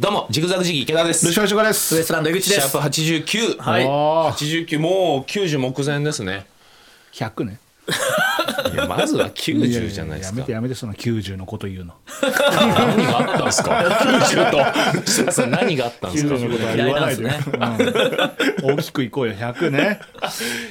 どうも、ジグザグジギー池田です。ルシファーシュガでウエすストランド井口です。シャープ89。はい。あ89、もう90目前ですね。ー100ね。いや、まずは90じゃないですか。やめて。やめてその90のこと言うの。何があったんですか ?90 と。設楽さん何があったんですか？90のことは言わないで、嫌いうん。大きくいこうよ。100ね。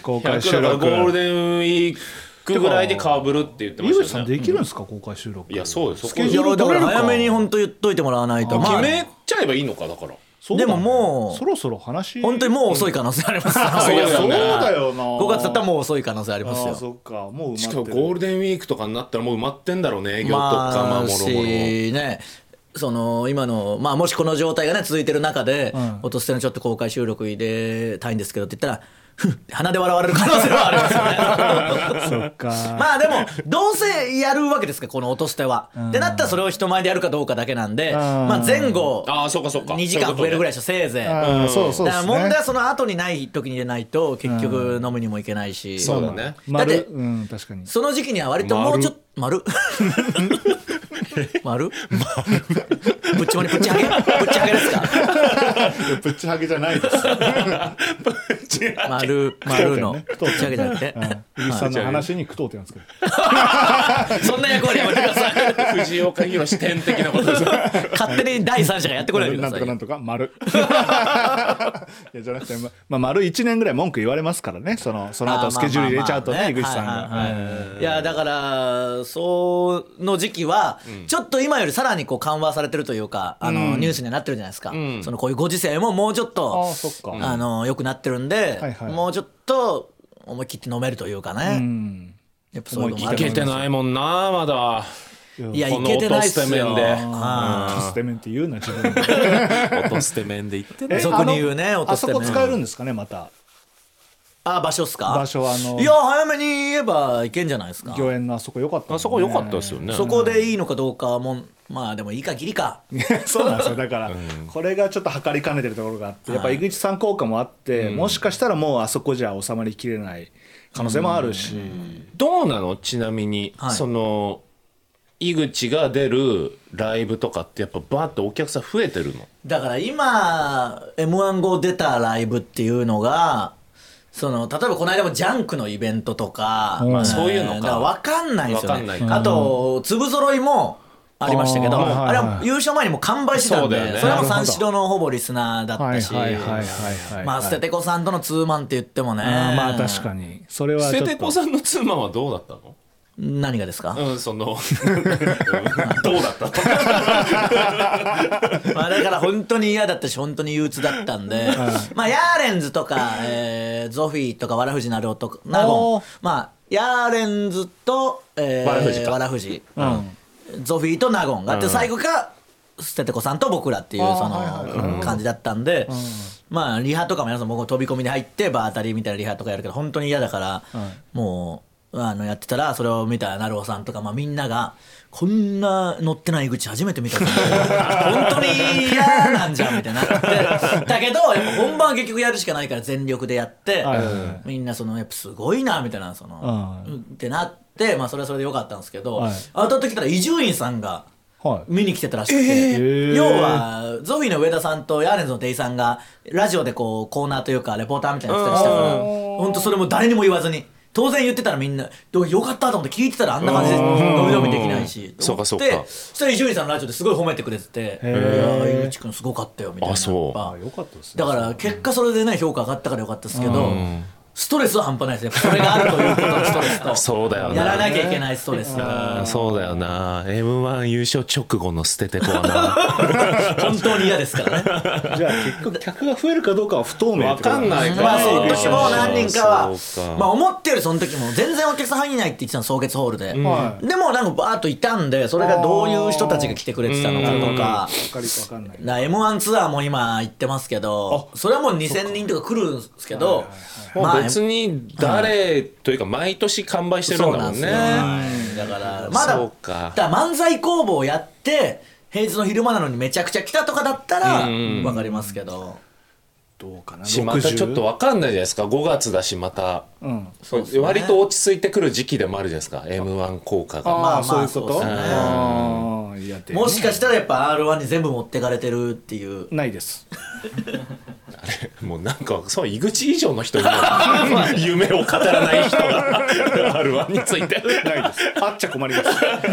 公開100収だから録ゴールデンウィークぐらいでかぶるって言ってま井したよね。口さんできるんですか？公開収録。いや、そうです。そスケジュールだから取れるか？早めに本当言っといてもらわないと。まあめちゃえばいいのか、だから。でももうそろそろ話。本当にもう遅い可能性あります。よ そうだそういやだよな。5月だったらもう遅い可能性ありますよ。そっか。もうしかも埋まってる。ゴールデンウィークとかになったらもう埋まってんだろうね、営業とか、まあ、まあもろ。もろ。しね。その今のまあもしこの状態がね続いてる中でん「落としてのちょっと公開収録入れたいんですけど」って言ったら鼻で笑われる可能性はありますよね。そっか。まあでもどうせやるわけですからこの落としては。でなったらそれを人前でやるかどうかだけなんで、まあ、前後ああ、そうかそうか。2時間増えるぐらいでしょせいぜい。そうそうだからですね問題はその後にない時に入れないと結局飲むにもいけないし、そうだね。丸だってうん確かに。その時期には割ともうちょっと 丸？丸？ぶっちまにぶっち上げぶっち上げですか？プッチハゲじゃないです。丸丸のね。ぶっち上げじゃなくて、井口さんの話に句読点けど。そんな役割やめてください。藤岡弘点的なことです。勝手に第三者がやってこないでくださいなんとかなんとか丸。いやじゃなくてままあ丸1年ぐらい文句言われますからね。そのその後スケジュール入れちゃうとね井口さんはいはいはい。がいやだからその時期はちょっと今よりさらにこう緩和されてるというかあのニュースにはなってるじゃないですか、ん。そのこういうご時世ももうちょっあとあそっか。あの良くなってるんで、はいはい。もうちょっと思い切って飲めるというかね、うん。やっぱそういうのもあい。るけてないもんな、まだ。いやいけてないっす落としてよ面で。はステメンって言うな自分で落として面で言ってね。え俗に言うね落としてねあそこ使えるんですかねまたあ場所っすか？場所あのいや早めに言えばいけんじゃないですか？御苑のあそこ良かったねあそこ良かったですよね。そこでいいのかどうかはもうまあでもいいか ぎりか。そうなんですよ。だから、これがちょっと測りかねてるところがあってやっぱ井口さん効果もあって、もしかしたらもうあそこじゃ収まりきれない可能性もあるし、どうなの？ちなみに、はい。その井口が出るライブとかってやっぱバーッとお客さん増えてるの？だから今 m 1後出たライブっていうのがその例えばこの間もジャンクのイベントとか、まあそういうのか。分かんないんですよね。わかんないか。あと粒揃いもありましたけどあれは優勝前にもう完売してたんでそれも三四郎のほぼリスナーだったしはいはいはいはいはい。まあ捨ててこさんとのツーマンって言ってもね。まあ確かに。それは捨ててこさんの妻はどうだったの？何がですか、うんそのうん どうだった？の まあだから本当に嫌だったし本当に憂鬱だったんで、まあヤーレンズとか、えーゾフィーとかわらふじなるおとか納お言まあヤーレンズと、えー、わらふじか。わらふじ。うん。ゾフィーと納言があって、最後が捨ててこさんと僕らっていうその感じだったんで、まあリハとかも皆さん僕も飛び込みで入って場当たりみたいなリハとかやるけど本当に嫌だから、もうあのやってたらそれを見た成尾さんとか、まあ、みんながこんな乗ってない口初めて見たけど本当に嫌なんじゃんみたいになって。だけどやっぱ本番は結局やるしかないから全力でやって、はい。はいはいみんなそのやっぱすごいなみたいなその、うん。ってなってまあそれはそれでよかったんですけど、はい。後々来たら伊集院さんがはい。見に来てたらしくて、ー。要はゾフィーの上田さんとヤーレンズのデイさんがラジオでこうコーナーというかレポーターみたいなのしたから本当それも誰にも言わずに当然言ってたらみんなどうよかったと思って聞いてたらあんな感じで伸び伸びできないしそうかそうか。でそしたら伊集院さんのラジオですごい褒めてくれてて「いや井口君すごかったよ」みたいな。あそう。やっぱあよかったですね。だから結果それでね評価上がったからよかったですけどストレスは半端ないですね。それがあるということのストレスと。そうだよな。やらなきゃいけないストレスそうだよな。m 1優勝直後の捨ててこはな。本当に嫌ですからね。じゃあ結局客が増えるかどうかは不透明わかんないかまあその時も何人かは。まあ思ってるよりその時も全然お客さん入んないって言ってたの草月ホールで、はい。でもなんかバーッといたんでそれがどういう人たちが来てくれてたのかとか。わかりわかんない。な m 1ツアーも今行ってますけどそれはもう2000人とか来るんですけどもまあう別に誰というか毎年完売してるんだもんね。なんだからまだそうか。だから漫才工房やって平日の昼間なのにめちゃくちゃ来たとかだったらうん。分かりますけど。どうかな。しまたちょっと60わかんないじゃないですか。5月だしまたうん。そうですね。割と落ち着いてくる時期でもあるじゃないですか。m 1効果が。まあああそういうこと？そうですね。ああいやでもしかしたらやっぱ r 1に全部持ってかれてるっていう。ないです。もうなんかそう井口以上の人にも 夢を語らない人が R1 について。ないです。あっちゃ困ります、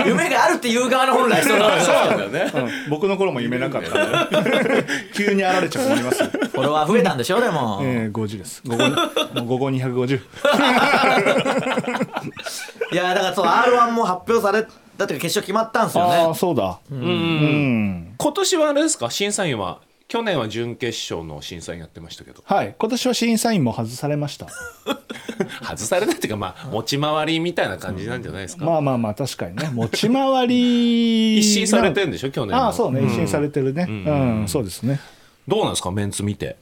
夢があるっていう側の本来そうなんだよね。うん。僕の頃も夢なかったんで。急にあられちゃ困ります。よフォロワー増えたんでしょでも、えー、50です。午後もう午後250 いやだからそう r 1も発表されだって決勝決まったんですよああねそうだ。うん。今年はあれですか？審査員は？去年は準決勝の審査員やってましたけど。はい。今年は審査員も外されました。外されたっていうかまあ持ち回りみたいな感じなんじゃないですか、まあまあまあ確かにね。持ち回り 一新されてるんでしょ？去年の。ああそうね。一新されてるね。うん、そうですね。どうなんですか？メンツ見て。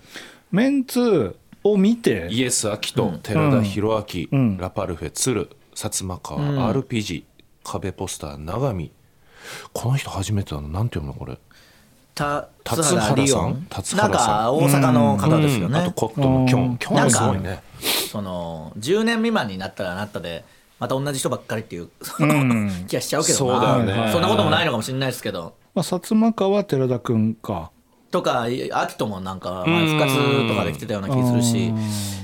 メンツを見て。イエス・アキト、寺田博明、ん。ラパルフェ鶴薩摩川、RPG 壁ポスター永見。この人初めてだな。なんて読むのこれ？た達津原さん？達原さん。なんか大阪の方ですよね、あとコットンのキョン。キョンはすごいね。その10年未満になったらなったでまた同じ人ばっかりっていう、その 気がしちゃうけどな。そうだよね。そんなこともないのかもしれないですけど。まあ、薩摩川寺田君かとか秋ともなんか前復活とかできてたような気するし。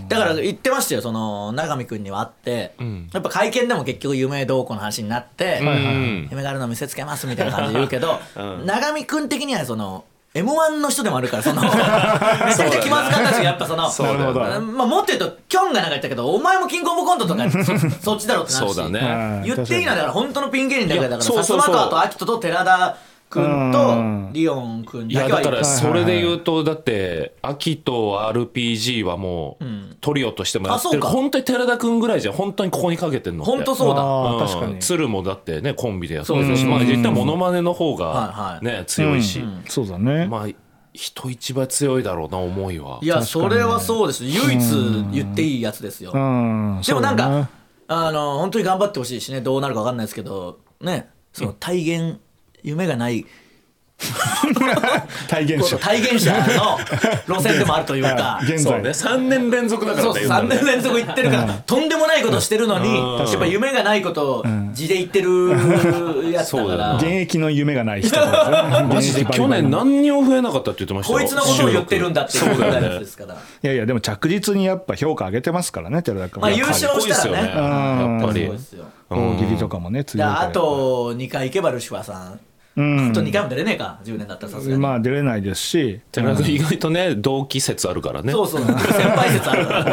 だから言ってましたよその永見君には会って、やっぱ会見でも結局夢どうこうの話になって、うん。夢があるの見せつけますみたいな感じで言うけど、永見君的にはその m 1の人でもあるからその めちゃくちゃ気まずかったしやっぱそのまあ、もっと言うとキョンがなんか言ったけどお前もキングオブコントとか そそっちだろうってなるし。そうだね。はい言っていいのはだから本当のピン芸人だけだからいやそうそうそう。薩摩川と秋人と寺田君うとん。リオン君いだけはやだからいそれで言うとだって秋と RPG はもうトリオとしてもやってる。あそうか。本当に寺田君ぐらいじゃん。本当にここにかけてんのって。本当そうだ。確かに。鶴もだってねコンビでやってるし。まあ実際モノマネの方はいはい。がね強いし。そうだね、まあ人一倍強いだろうな思いは。いやそれはそうです唯一言っていいやつですよ。うん。でもなんか、そうだね。あの本当に頑張ってほしいしね。どうなるか分かんないですけどね。その体現夢がない。体現者。体現者の路線でもあるというか。現在。そうね。3年連続だからそう3ね。言うのね年連続言ってるから、とんでもないことしてるのに、やっぱ夢がないことを地で言ってるやつだから、現役の夢がない人 マジで去年何にも増えなかったって言ってましたよこいつのことを言ってるんだっていうぐらいのやつですから、いやいやでも着実にやっぱ評価上げてますからね寺田君。まあ優勝したらね。やっぱり大喜利とかもねあと2回行けばルシファーさん、うん。あと2回も出れねえか10年だったらさすがに、まあ出れないですし。寺田君意外とね同期説あるからね。そうそう。先輩説あるから。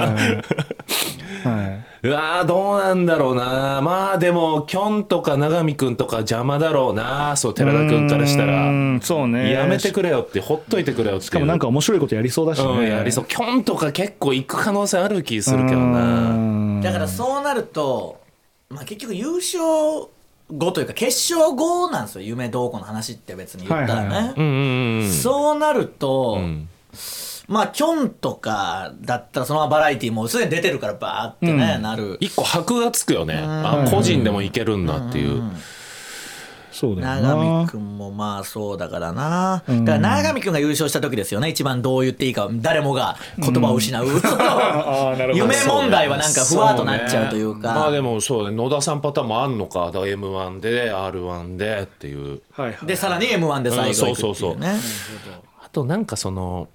はうわーどうなんだろうな。まあでもきょんとか永見くんとか邪魔だろうな。そう寺田君からしたうらんそうね。やめてくれよってほっといてくれよってしかもなんか面白いことやりそうだしうんねやりそう。きょんとか結構行く可能性ある気するけどな。だからそうなると、まあ、結局優勝後というか決勝後なんですよ。夢どうこうの話って別に言ったらね、はいはいはい。うんうんうんそうなると、ん。まあキョンとかだったらそのままバラエティーもすでに出てるからバーってね、なる。一個箔がつくよね。あ個人でもいけるんだっていうそうだよ永見な君もまあそうだからな、だから永見君が優勝した時ですよね。一番どう言っていいか誰もが言葉を失う、ああなるほど。夢問題はなんかふわっとなっちゃうというか。そねまあでもそうね野田さんパターンもあんのか。だから m 1で r 1でっていう。はいはい。でさらに m 1で最後行くっていうそうそうそう。あとなんかその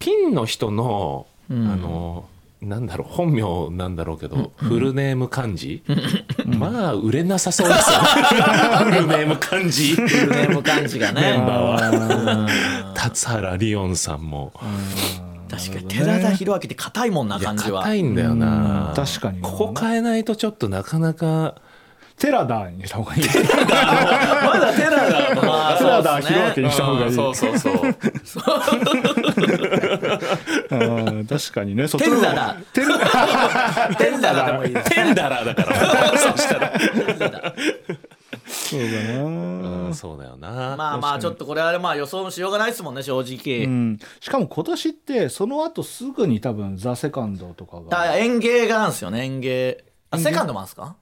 ピンの人の、あのなんだろう本名なんだろうけど、フルネーム漢字、まあ売れなさそうですよ。ねフルネーム漢字フルネーム感じがね。メンバーは。達原リオンさんも。確かに寺田裕明って硬いもんな感じは。硬いんだよな。うん。確かにな。ここ変えないとちょっとなかなかテラダにした方がいい。まだテラがまあテラダそうですね。弘明にした方がいい。そうそうそう。うん確かにね。テのンダだテンダラ。でもいいですテンダラーだから。そしたら。そうだな。うんそうだよな。まあまあちょっとこれはまあ予想もしようがないですもんね正直、うん。しかも今年ってその後すぐに多分「ザ・セカンドとかだか園芸がなんですよね園芸。あセカンドもあるんですか？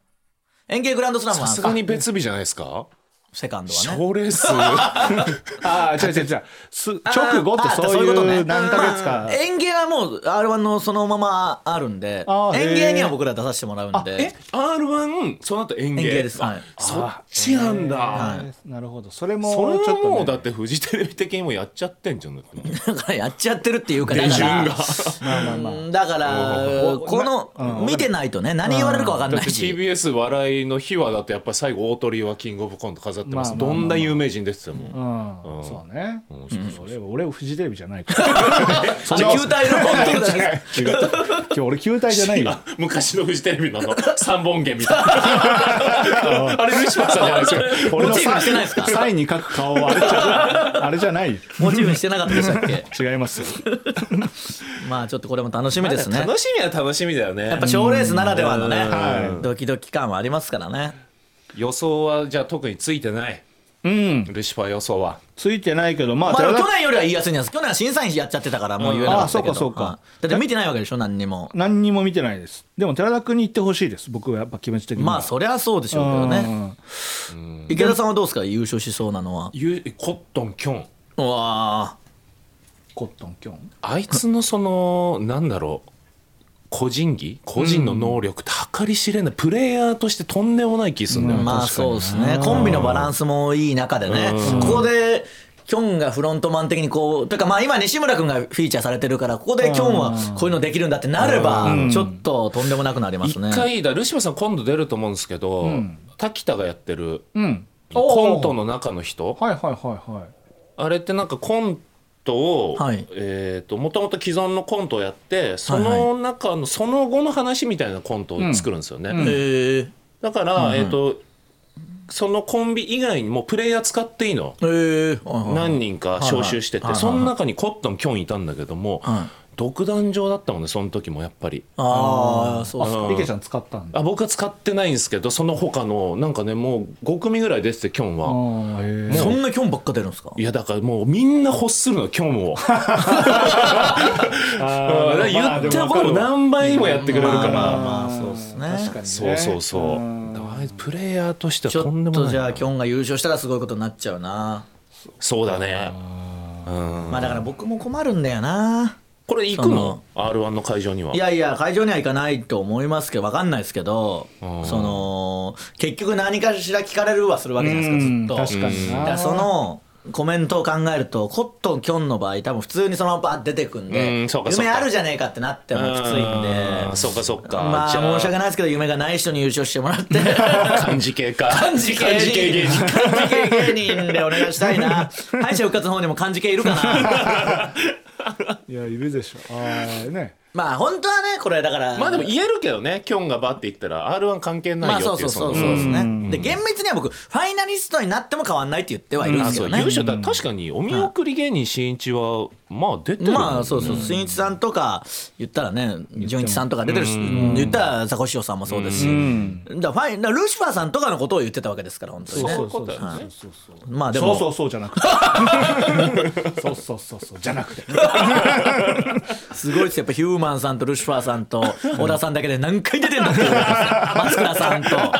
園芸グランドスラムはさすがに別日じゃないですか？セカンドはね。賞レース。ああ違う違う違う。す直後ってあそういことねう何ヶ月か。まあ園芸はもう R1 のそのままあるんであーへー園芸には僕ら出させてもらうんで。え R1 その後演芸？園芸です。はい。そっちなんだ、はい。なるほど。それもそれちょっと、ね、はもうだってフジテレビ的にもやっちゃってんじゃん。だからやっちゃってるっていうかだから。手順が。まあまあまあ。うんだからおこのうん見てないとね何言われるか分かんだってないし TBS 笑いの日はだってやっぱり最後大鳥はキングオブコント飾ってます、どんな有名人出てても、う。ん、うん。そうね、俺俺フジテレビじゃないから。あ球体の本当だね違う。今日俺球体じゃないよ。あ 昔のフジテレビのあの 三本毛みたいなあれルシファーさんじゃないですか俺のモチーフにしてないですかサインに書く顔はあれじゃあれじゃない。よモチーフにしてなかったでしたっけ？違いますよ。まあちょっとこれも楽しみですね。楽しみは楽しみだよね。やっぱ賞レースならではのねはい。ドキドキ感はありますからね予想はじゃあ特についてない。うん。ルシファー予想は。ついてないけどまあまあ去年よりは言いやすいんです。去年は審査員やっちゃってたからもう言えなかったけどあそうか。そうかはいだって見てないわけでしょ何にも。何にも見てないです。でも寺田君に言ってほしいです。僕はやっぱ気持ち的には。まあそりゃそうでしょうけどね。池田さんはどうですか？優勝しそうなのは。ゆコットンキョン。うわコットンキョン？あいつのそのなんだろう個人技個人の能力って計り知れないプレイヤーとしてとんでもない気するんだよね、まあそうですね。コンビのバランスもいい中でね。ここでキョンがフロントマン的にこうというかまあ今西村君がフィーチャーされてるからここでキョンはこういうのできるんだってなればちょっととんでもなくなります一ね回だルシファーさん今度出ると思うんですけど、滝田がやってるうん。コントの中の人。はいはいはいはい。あれってなんかコントを、はい。えー、ともともと既存のコントをやってそはい。の中のその後の話みたいなコントを作るんですよね、へえだから、えー、とそのコンビ以外にもプレイヤー使っていいの、何人か招集してて、はいはい。その中にコットンキョンいたんだけども、はい独壇場だったもんねその時もやっぱり。ああそうそうあリケちゃん使ったんだ。あ僕は使ってないんですけどその他のなんかねもう5組ぐらい出ててキョンは。あーへえそんなキョンばっか出るんですか？いやだからもうみんな欲するのキョンを。言ったことまあ何倍もやってくれるから、まあまあそうですね。確かにね。そうそうそう、プレイヤーとしてちょはとんでもない。っとじゃあキョンが優勝したらすごいことになっちゃうな。そう。だね。うん。まあだから僕も困るんだよなこれ行くの？r 1の会場には？いやいや会場には行かないと思いますけど分かんないですけどうんその結局何かしら聞かれるはするわけじゃないですかずっと。確かにそのコメントを考えるとコットンキョンの場合多分普通にそのままバッ出てくんうでんそうかそうか。夢あるじゃねえかってなってもきついんでうんそうかそうか。まあ申し訳ないですけど夢がない人に優勝してもらって 漢字系か。漢字系漢字系芸人漢字系芸人でお願いしたいな。敗者復活の方にも漢字系いるかな。いやいるでしょ。ああねまあ本当はねこれだから。まあでも言えるけどねキョンがバッて言ったら r 1関係なまあいよそうそうっていうそうそうですのねで厳密には僕ファイナリストになっても変わんないって言ってはいるんであそうすけどね優勝だ確かにお見送り芸人しんいちはまあ出てる。まあそうそうしんいちさんとか言ったらね純一さんとか出てるし言ったらザコシショウさんもそうですし。だファイだルシファーさんとかのことを言ってたわけですから本当にね。そういうことだよね。そうそうそう。まあでも。そうそうそうじゃなくて。そうそうそうそう。じゃなくて。すごいです。やっぱヒューマンさんとルシファーさんと小田さんだけで何回出てんだっていう松倉さんと。確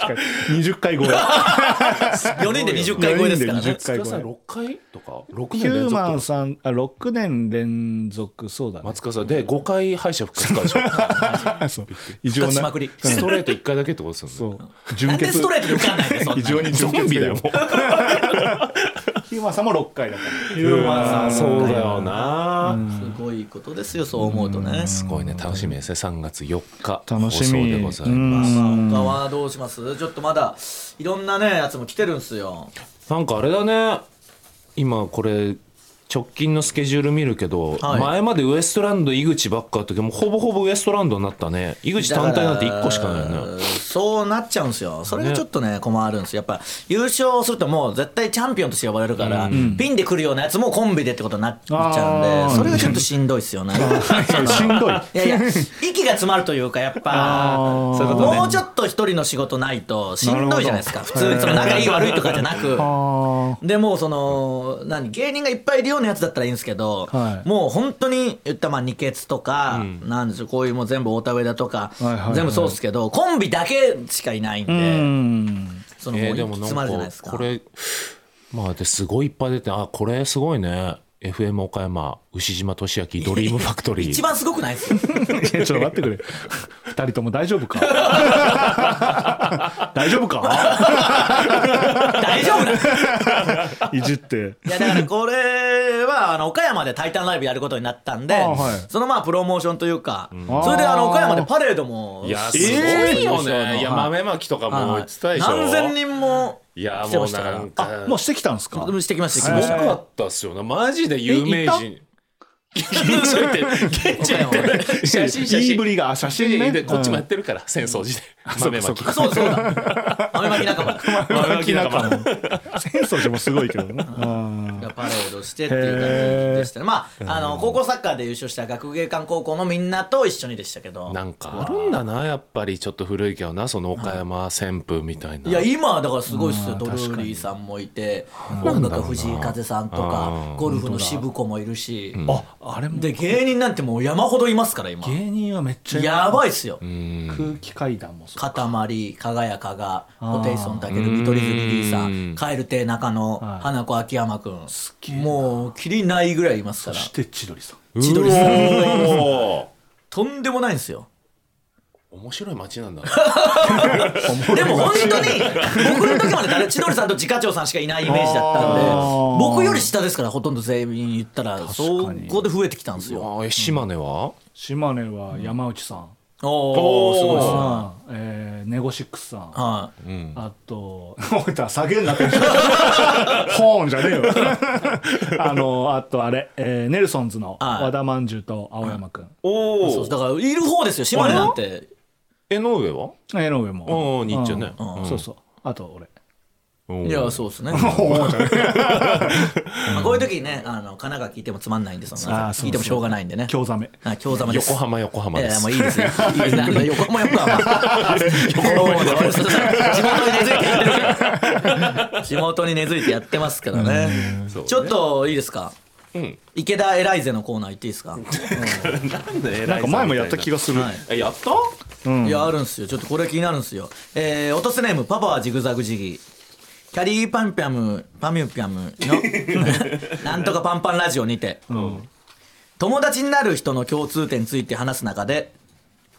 かに。20回超え。4人で20回超えですからね。で20回超え。松川さん6回とか？6ヒ年連続？マンさんあ6年連続そうだね。松川さんで5回敗者復活かでしょそう。異常な。まくり。ストレート1回だけってことですよね。そう。な純潔。んでストレートで受かんないんだよそんな異常にゾンビだよもう ヒューマンさんも6回だからヒューマンさんそうだよなすごいことですよそう思うとね。すごいね楽しみですね。3月4日楽しみ。放送でございうん。ますまあ他はどうします？ちょっとまだいろんなねやつも来てるんすよ。なんかあれだね。今これ直近のスケジュール見るけど、はい。前までウエストランド井口ばっかだったけどもうほぼほぼウエストランドになったね。井口単体なんて1個しかないよねそうなっちゃうんですよ。それがちょっとね困るんですよ。やっぱ優勝するともう絶対チャンピオンとして呼ばれるから、ピンで来るようなやつもコンビでってことになっちゃうんでそれがちょっとしんどいっすよね。しんどい。いやいや息が詰まるというかやっぱういうね。もうちょっと一人の仕事ないとしんどいじゃないですか。普通にその仲いい悪いとかじゃなく。あでもうその何芸人がいっぱいいるようなやつだったらいいんですけど、はい。もう本当に言ったらまあ二血とか、なん。でしょうこういうもう全部太田上田とか、全部そうですけどコンビだけしかいないんで、ん。そのもうるじゃないですか。これまあですごいいっぱい出てあこれすごいね FM 岡山牛島俊明ドリームファクトリー。一番すごくないです？よちょっと待ってくれ。二人とも大丈夫か？大丈夫か？大丈夫だいじって。いやだからこれはあの岡山で「タイタンライブ」やることになったんで、あはい。そのまあプロモーションというか、ん。それであの岡山でパレードもいやすすごいよね、はいいや豆まきとかもはい。言ってたでしょ、何千人もいやもうなんか。あもうしてきたんですか？してきましたすごかったっすよね。マジで有名人。現地行って現地行って写真写真言いぶりがあ写真ね。でこっちもやってるから戦争時代豆まき。あそうだそうだ。豆まき仲間だ。豆まき仲間。浅草寺もすごいけどね うんパレードしてっていう感じでしたね。まああの高校サッカーで優勝した学芸館高校のみんなと一緒にでしたけど。なんかあるんだなやっぱりちょっと古いけどなその岡山旋風みたいな。いや今だからすごいっすよ。うん。ドルーリーさんもいて音楽藤井風さんとかうん。ゴルフの渋子もいるし。ああれも。で芸人なんてもう山ほどいますから今。芸人はめっちゃやばいっすよ。うん。空気階段もそう。塊輝かがー。ホテイソンたける見取り図リリーさうん。ん蛙亭中野はい。花子秋山くん。げえなもうきりないぐらいいますから。そして千鳥さん。う千鳥さん。とんでもないん。ですよ面白い街なんだ。なでも本当に僕の時まで誰千鳥さんと自家長さんしかいないイメージだったんで僕より下ですからほとんど全員言ったらそこで増えてきたんですよ。島根は？島根は山内さんおおすごいですねえーネゴシックスさんはうんあと、おいた下げんなって。ホーンじゃねえよ。あの、あとあれ、えーネルソンズのはい和田まんじゅうと青山くん。いおおそうだからいる方ですよ島根なんて江上は？江上も。おーニッチェねうんうんそうそう。あと俺。いやそうですね こういう時にねあの神奈川聞いてもつまんないんでそんな聞いてもしょうがないんでね京ザメ。はい京玉です横浜横浜ですもういいですよ。いいですなんだ横浜横浜。横浜地元に根付いてやってるから。地元に根付いてやってますからね。ちょっといいですか？うん池田エライゼのコーナー行っていいですか？なんでなんか前もやった気がする。はいえやった？うんいやあるんすよ。ちょっとこれ気になるんすよ。えー、落とせネームパパはジグザグジギー。キャリーパンピャムパミュピャムの なんとかパンパンラジオにて、友達になる人の共通点について話す中で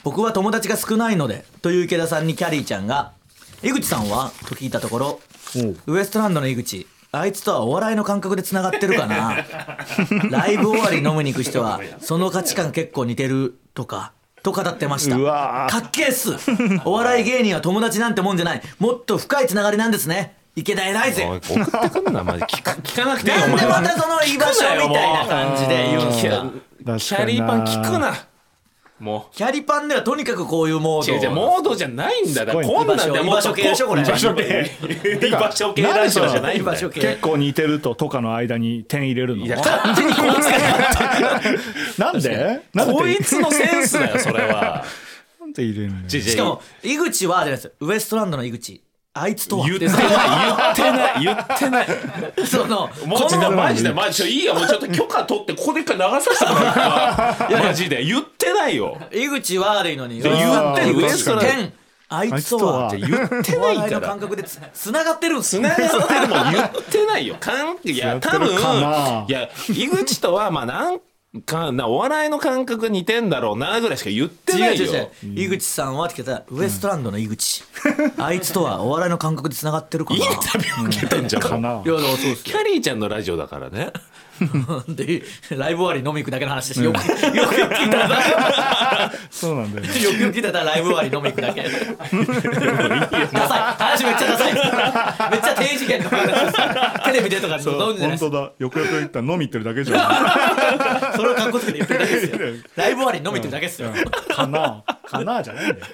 僕は友達が少ないのでという池田さんにキャリーちゃんが「井口さんは?」と聞いたところウエストランドの井口あいつとはお笑いの感覚でつながってるかな？ライブ終わり飲みに行く人はその価値観結構似てるとかと語ってました。かっけえっす。お笑い芸人は友達なんてもんじゃない。もっと深いつながりなんですね池田偉いぜ。送ってくんなマジ。聞か 聞かなくていいよなんでまたその居場所みたいな感じで言うんすかキャキャリーパン聞くな。もキャリパンではとにかくこういうモう違う違うードモードじゃないんだ。だからこんなんで居場所系でしょこれ。居場所系。居場所系ラジオじゃないんだよ居場所系。結構似てるととかの間に点入れるの？いや勝手にこいつがやって。なんで？なんでこいつのセンスだよそれは。なんで入れるの違う違うしかも井口はじゃないです。ウエストランドの井口あいつとは。言ってない言ってない言ってない。そのもうちょこのマジでマジでいいよ。もうちょっと許可取ってここで一回流させてもらうから。マジで。言ってないよ。井口は悪いのに。言ってるウエストランあいつとはあいつ言っておないから。感覚でつがってるんすつながってるもん。言ってないよ。かんいや、多分、いや、井口とは、まあ、なんかな、お笑いの感覚似てんだろうな、ぐらいしか言ってないよ。違う違う違う。井口さんはって聞いた。らウエストランドの井口。あいつとはお笑いの感覚でつながってるかなインタビュー受けてんじゃん。いやだからそうですキャリーちゃんのラジオだからね。でライブ終わり飲み行くだけの話ですよくよくよく聞いたらそうなんだよね。よくよく聞いたらライブ終わり飲み行くだけ。ダサい。話めっちゃダサい。めっちゃ低次元のテレビでとか飲んでない本当だ。よくよく言ったら飲み行ってるだけじゃ それを格好つけて言ってるだけですよ。ライブ終わり飲み行ってるだけですよ。ん。かなかなじゃないんだよ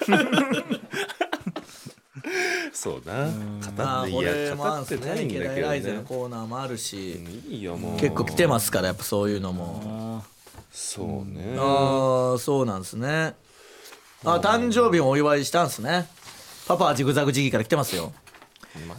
そうな。語っていやれもあるん語ってんだけどライゼのね。コーナーもあるしいいよ、もう。結構来てますからやっぱそういうのも。そうね。ああそうなんですね。あ誕生日もお祝いしたんですね。パパはジグザグジギーから来てますよ。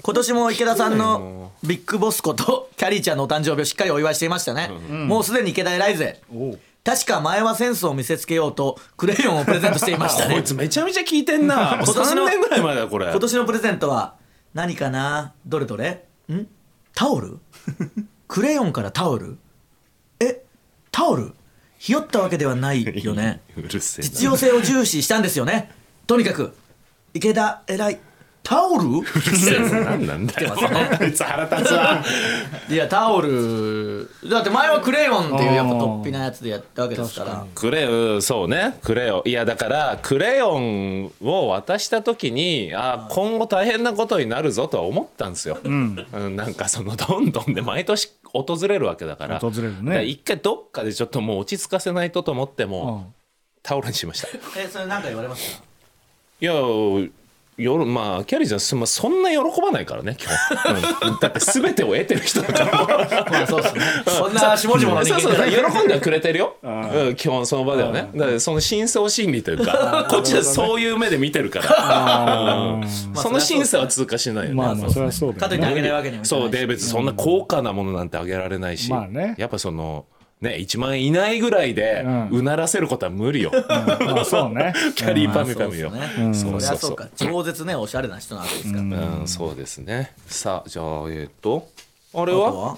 今年も池田さんのビッグボスことキャリーちゃんのお誕生日をしっかりお祝いしていましたね、もうすでに池田偉いぜおう確か前はセンスを見せつけようとクレヨンをプレゼントしていましたこねいつめちゃめちゃ聞いてんな。今年の3年ぐらい前だよ、これ。今年のプレゼントは何かな？どれどれ？ん？タオル？クレヨンからタオル？え？タオル？ひよったわけではないよね。うるせえな。実用性を重視したんですよね。とにかく池田偉いタオル？何なんだよ。腹立つわ。いやタオル。だって前はクレヨンっていうやっぱ突飛なやつでやったわけですから。クレヨンそうね。クレヨン。いやだからクレヨンを渡した時にあ今後大変なことになるぞとは思ったんですよ、うん。なんかそのどんどんで毎年訪れるわけだから。訪れるね。一回どっかでちょっともう落ち着かせないとと思っても、タオルにしました。えそれ何か言われました？いやよまあキャリーさんまあそんな喜ばないからね基本、うん。だって全てを得てる人だから。まあそうですね。そんな下々の人そうそう間じゃない喜んではくれてるよ、うん、基本その場ではね。だからその深層心理というか こっちはそういう目で見てるから、うん。その審査は通過しないよね、まあまあそれはそうだかといってあげないわけにもいかないし。そうで別にそんな高価なものなんてあげられないし、まあね。やっぱそのね1万円以内ぐらいでうならせることは無理よ、まあそうね。キャリーパミュパミュよ、うですね。そうそうそう。か。超絶ねおしゃれな人なわけですから、うん、そうですね。さあじゃあえっ、とあれは？あとは？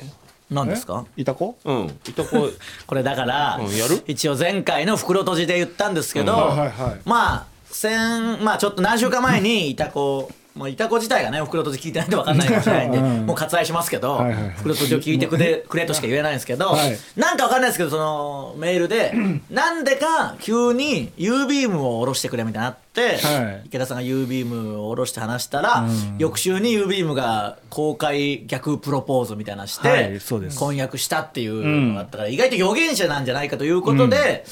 何ですか？いた子？うん。いた子。これだから、うんやる？一応前回の袋閉じで言ったんですけど、はいはいはい。まあ先まあちょっと何週間前にいた子もうイタコ自体がね袋閉じ聞いてないと分かんないかもしれないんで、うん。もう割愛しますけど、はいはいはい。袋閉じを聞いてくれくれとしか言えないんですけど、はい。なんか分かんないですけどそのメールで なんでか急に U ビームを下ろしてくれみたいになって、はい。池田さんが ゆうびーむを下ろして話したら、翌週に U ビームが公開逆プロポーズみたいなのして、はいそうです。婚約したっていうのがあったから、意外と予言者なんじゃないかということで、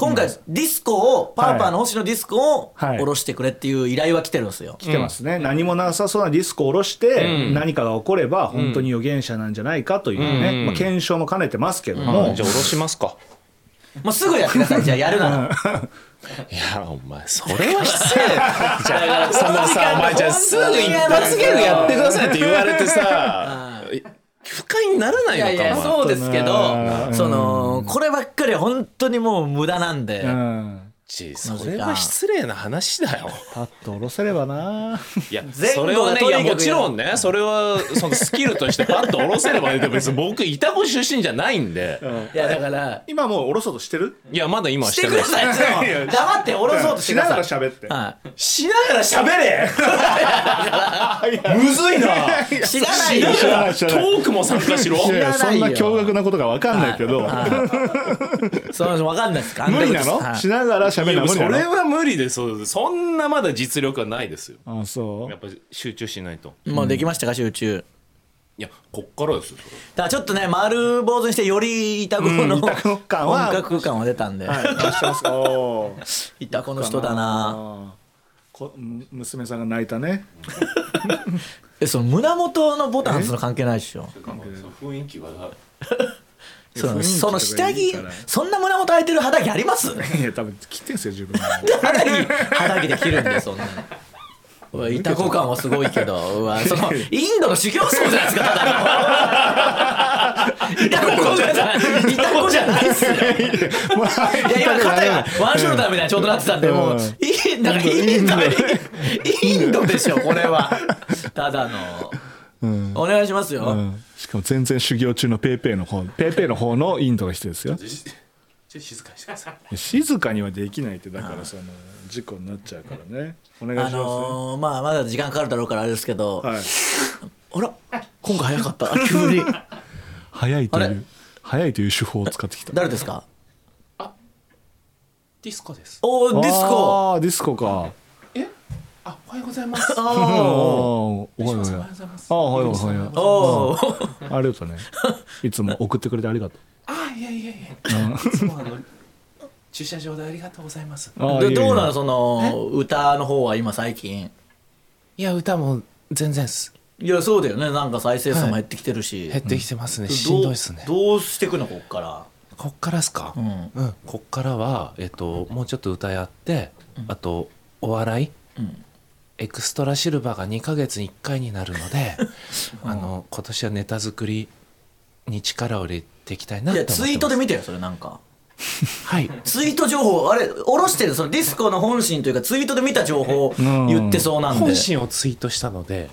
今回ディスコをパーパーの星野ディスコをはい。下ろしてくれっていう依頼は来てるんですよ。来てますね、何もなさそうなディスコを下ろして、何かが起これば本当に預言者なんじゃないかというね、まあ、検証も兼ねてますけども、じゃあ下ろしますか。もうすぐやってください。じゃあやるなら。いやお前それは失礼。じゃあそのさお前じゃあすぐ一発ギャグやってくださいって言われてさ不快にならないいやいやのかお前そうですけどうん。そのこればっかりは本当にもう無駄なんで、うん、ちそれは失礼な話だよ。パッと下ろせればな。いや それはねいやもちろんねそれはそのスキルとしてパッと下ろせればいいけど別に僕板子出身じゃないんで。いやだから今もう下ろそうとしてる？いやまだ今はしてください。黙って下ろそうとしてください。しながら喋って。はい。しながら喋れ。むずいな。知らないよ。トークも参加しろ。そんな驚愕なことが分かんないけど、そう分かんないです。か無理なの、はい。しながら喋いやるのそれは無理です。そんなまだ実力はないですよ。あそう？やっぱ集中しないと。もうできましたか集中。いやこっからですよそれ。だからちょっとね丸坊主にしてより板子の、うん板子感は本格感は出たんで、はい出してます。おー。板子の人だな。こむ娘さんが泣いたね。えその胸元のボタンその関係ないでしょ。雰囲気は そのその下着そんな胸元開いてる肌着あります？いや多分切ってんすよ自分肌着肌着で着るんでそんな。のうわ板子感はすごいけどうわそのインドの修行僧じゃないですかただの。じゃない。板子じゃないっす。よい。や今肩がワンショルダーみたいにちょうどなってたんでもうインド。インドでしょこれは。ただのうん。お願いしますよ、うん。しかも全然修行中のペーペーの方ペーペーの方のインドの人ですよ。ちょっと静かにしてください。静かにはできないってだからその事故になっちゃうからね。お願いあします、のー、まあまだ時間かかるだろうからあれですけど、はい。あら今回早かった。急に。早いという早いという手法を使ってきた。誰ですか？ディスコです。おーディスコ。あーディスコか。えあおはようございます。あー。おおはようございおはようます。ございますあー。おはようございます。ーおーありがとうねいつも送ってくれてありがとう。あいやいやいや。いつもあの駐車場でありがとうございます。でどうなのその歌の方は今最近？いや歌も全然っす。いやそうだよね。なんか再生数も減ってきてるし、減ってきてますね、しんどいっすね。どうしてくの？こっから。こっからっすか？うん。うん、こっからは、えっと、もうちょっと歌やって、あとお笑い、うんエクストラシルバーが2ヶ月に1回になるので あの今年はネタ作りに力を入れていきたいないと思ってます。やツイートで見てよそれなんか。はい。ツイート情報あれ下ろしてるそのディスコの本心というかツイートで見た情報を言ってそうなんで、本心をツイートしたので。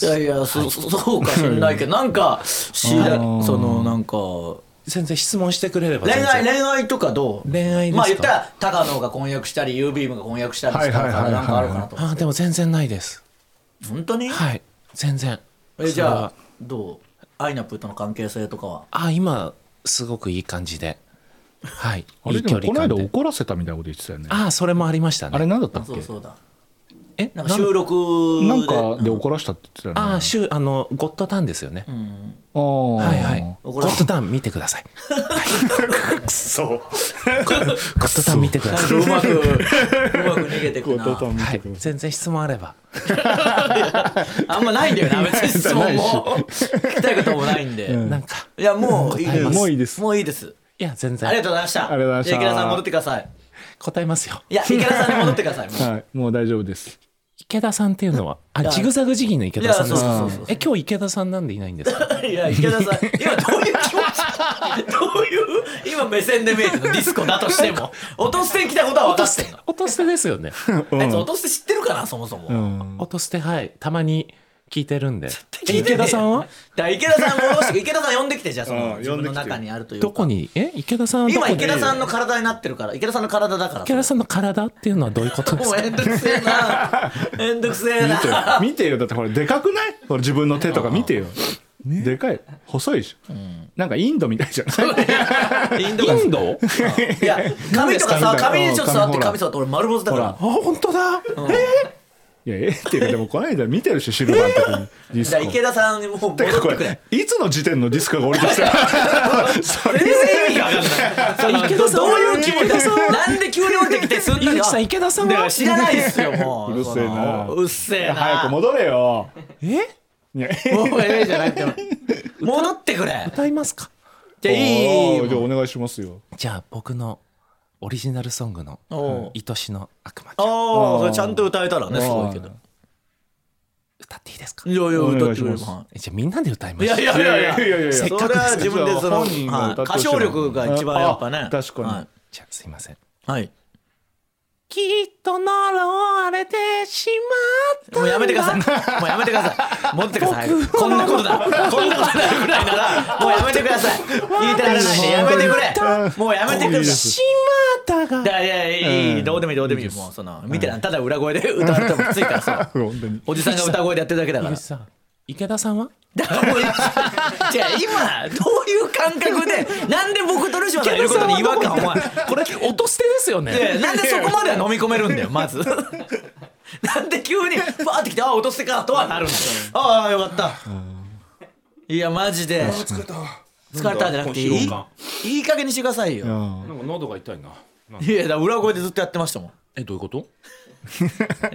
いやいやそそ そうかしんないけどなんか知らそのなんか全然質問してくれれば恋全然。愛恋愛とかどう？恋愛ですか？まあ言ったら高野が婚約したり U ビームが婚約したりしたからかあるかなとあでも全然ないです。本当に？はい。全然。えじゃあどう？アイナプーとの関係性とかは？あ今すごくいい感じで。はい。あれでもこの距離感で。間怒らせたみたいなこと言ってたよね。ああそれもありましたね。あれ何だったあっけ？そうそうだえなんか収録で。なんかで怒らせたって言ってたよね。ああ週あのゴッドタンですよね、うん。あー。はいはい。ゴッドタン見てください。そうゴッドタン見てください。うまくうまく逃げてくな。ゴッドタン見はいてください。全然質問あれば。あんまないんだよな。別に質問も聞きたいこともないんで、うん。なんか。いやもういいです。もういいです。もういいです。いや全然。ありがとうございました。ありがとうございました。じゃあ池田さん戻ってください。答えますよ。いや池田さんに戻ってください。もうはい。もう大丈夫です池田さんっていうのは あジグザグ時期の池田さんですか？え今日池田さんなんでいないんですか？いや池田さん今どういう気持ち？どういう今目線で見えてるの？ディスコだとしても。落としてきたことは分かってんの。落としてですよね。あいつ落として知ってるかなそもそも、うん。落としてはい。たまに聞いてるんで。聞いてね。池田さんは？だ池田さん戻して池田さん呼んできてじゃあそうんの自分の中にあるというか。どこに？え？池田さん今池田さんの体になってるから池田さんの体だから。池田さんの体っていうのはどういうことですか？もうめんどくせえな。めんどくせえ見てよ。な見てよ。だってこれでかくない？これ自分の手とか見てよ。でかい。細いでしょなんかインドみたいじゃない？インドが。インド？いや髪とかさ髪にちょっと触って髪触って俺丸坊主だから。あ本当だいやええっていうかでもこの間見てるしシルバーの時にディスコ。だから池田さんにもう戻ってかこくれ。れいつの時点のディスコが降りてきたそれ 全然意味が分かんない。その池田さんどどういう気持ち？なんで急に降りてきてすんなり井口さん池田さんはだから知らないですよもう。うるせえな。うっせえな。早く戻れよ。え？いやもうええじゃなくて戻って。くれ歌いますか？じゃあいい。おーじゃあお願いしますよ。じゃあ僕のオリジナルソングのお「愛しの悪魔ちゃん。ああそれちゃんと歌えたらねすごいけど。歌っていいですか？いやいやお歌ってくれます。じゃあみんなで歌いまいいしょう。やいやいやいや。いやいやいや。それは自分でその本人が歌ってほしいはい。歌唱力が一番やっぱね。あ確かに。はじゃあすいません。いはいきっと呪われてしまったもうやめてください。もうやめてください。戻ってください。こんなことだ。こんなことなるぐらいなら、もうやめてください。聞いてられないでやめてくれ。もうやめてくれ。しまったがいやいやいやいいどうでもいいどうでもいいもうその見てなただ裏声で歌われてもきついからさ おじさんが歌声でやってるだけだから池田さんは？だからもうじゃあ今どういう感覚でなんで僕とルシファーがいることに違和感お前これ落と捨てですよね。でなんでそこまでは飲み込めるんだよまず。なんで急にファーってきてあ落としてかとはなるんだよああよかった。いやマジで。疲れた。疲れたんじゃなくていいいい加減にしてくださいよ。うん。なんか喉が痛いな。いや裏声でずっとやってましたもん。えどういうこと？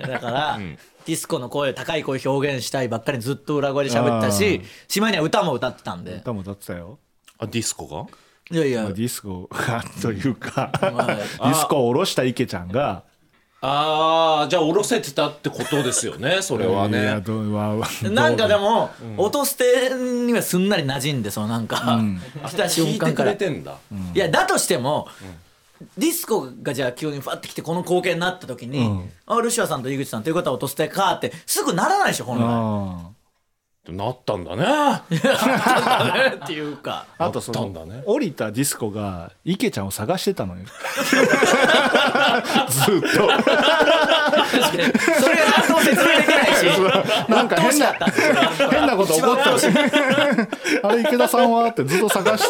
だから、ディスコの声高い声表現したいばっかりずっと裏声で喋ってたししまいには歌も歌ってたんで。歌も歌ってたよ。あディスコが？いやいや。まあディスコがというかはい。ディスコを下ろした池ちゃんが。ああじゃあ下ろせてたってことですよね それはいやねどうわなんかでも、音捨てにはすんなり馴染んでそのなんか、来た聞いてく瞬間かられてんだ。いやだとしても、ディスコがじゃあ急にファってきてこの光景になった時に、うん。あルシファーさんと井口さんということは音捨てかってすぐならないでしょ本来。あなったんだね。っていうか。あとそのあったんだね。降りたディスコが池ちゃんを探してたのよ。ずっと。それが何とも説明できないし。なんか変な変なこと起こった。しあれ池田さんはってずっと探し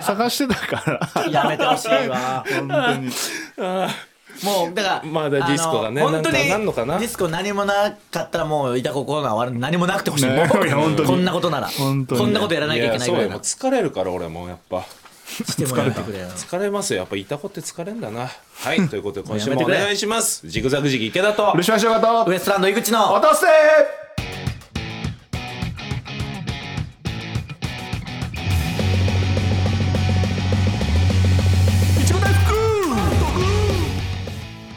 探してたから。やめてほしいわ。本当に もうだからまだディスコがねあの本当になんかなんのかな？ディスコ何もなかったらもういたこコーナー終わる何もなくてほしい、ねもういや本当に。こんなことなら。本当に。こんなことやらなきゃいけないぐらいな疲れるから俺もやっぱ。疲れますよ。やっぱいたこって疲れんだな。はいということで今週もお願いします。ジグザグジギ池田と。ルシファーショーガとウエストランド井口の。落とせ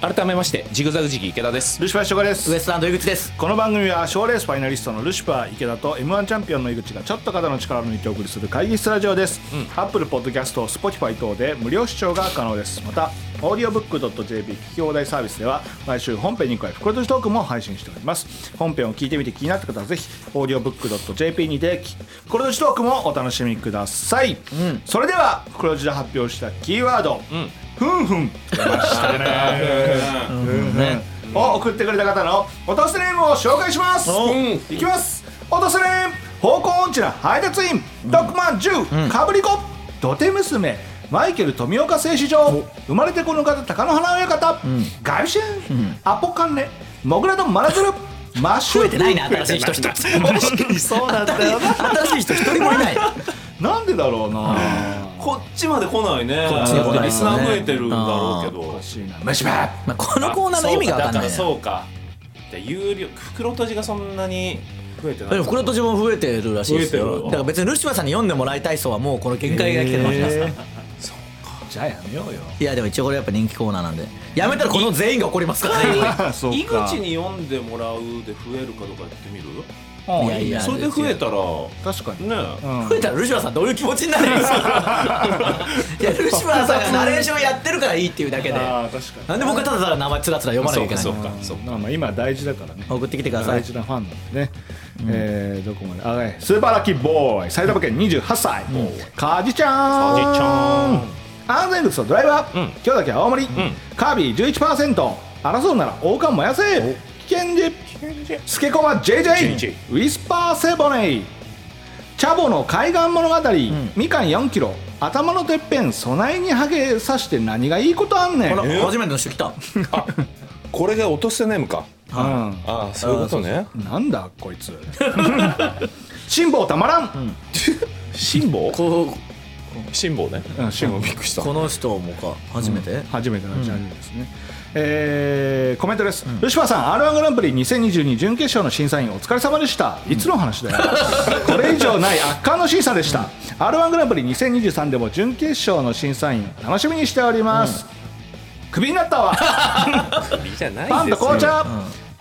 改改めましてジグザグジギー池田です。ルシファー翔吾です。ウエストランド井口です。この番組は賞レースファイナリストのルシファー池田と m 1チャンピオンの井口がちょっと肩の力を抜いてお送りする会議室ラジオです、 Apple Podcast Spotify 等で無料視聴が可能です。またオーディオブック .jp 聞き放題サービスでは毎週本編に加え袋とじトークも配信しております。本編を聞いてみて気になった方はぜひオーディオブック .jp にて袋とじトークもお楽しみください、それでは袋とじで発表したキーワード、ふんふん。出ましたねねを送ってくれた方の落とせネームを紹介しますいきます落とせネーム方向音痴な配達員ドッグマン10かぶり子土手娘マイケル富岡製糸場生まれてこの方貴乃花親方ガビシュンアポカンネモグラドンマラズルマッシュ増えてないね新しい人一つ確かにそうなん。だよな新しい人一人もいないなん。でだろうなこっちまで来ないね。こっちに来ないよね。リスナー増えてるんだろうけど。欲しいな虫歯まあこのコーナーの意味が分かんないね。そうか。で有料袋とじがそんなに増えてない。でも袋とじも増えてるらしいです増えてるよ。だから別にルシファーさんに読んでもらいたい層はもうこの限界が来てるかもしれないですじゃあやめようよ。いやでも一応これやっぱ人気コーナーなんで。やめたらこの全員が怒りますからね そう井か。口に読んでもらうで増えるかどうかやってみる？うんいやいやそれで増えたら確かに。ねうん。増えたらルシファーさんどういう気持ちになるんですか？いやルシファーさんがナレーションやってるからいいっていうだけで。ああ確かに。なんで僕はただただ名前つらつら読まなきゃいけないそうのかそうか。まあまあ今大事だからね。送ってきてください。大事なファンなんでね、えーどこまで？あはい。スーパーラッキーボーイ。埼玉県28歳、カジちゃん。カジちゃん。安全靴とドライバー、うん。今日だけ青森、カービィ11%争うなら王冠燃やせ。危険児スケコマ JJ, ウィスパーセボネイ。チャボの海岸物語、みかん4キロ。頭のてっぺん備えにハゲさして何がいいことあんねん。あら初めての人来た。あこれが落とせネームかうん。ああそういうことね。なんだこいつ。辛抱たまらん、辛抱？こ辛抱ね。うん辛抱。びっくりした。この人もか初めて、初めてのジャンルですね、えーコメントです、ルシファーさん r 1グランプリ2022準決勝の審査員お疲れ様でした。いつの話だよ、これ以上ない圧巻の審査でした、r 1グランプリ2023でも準決勝の審査員楽しみにしております、クビになったわ。パンと紅茶、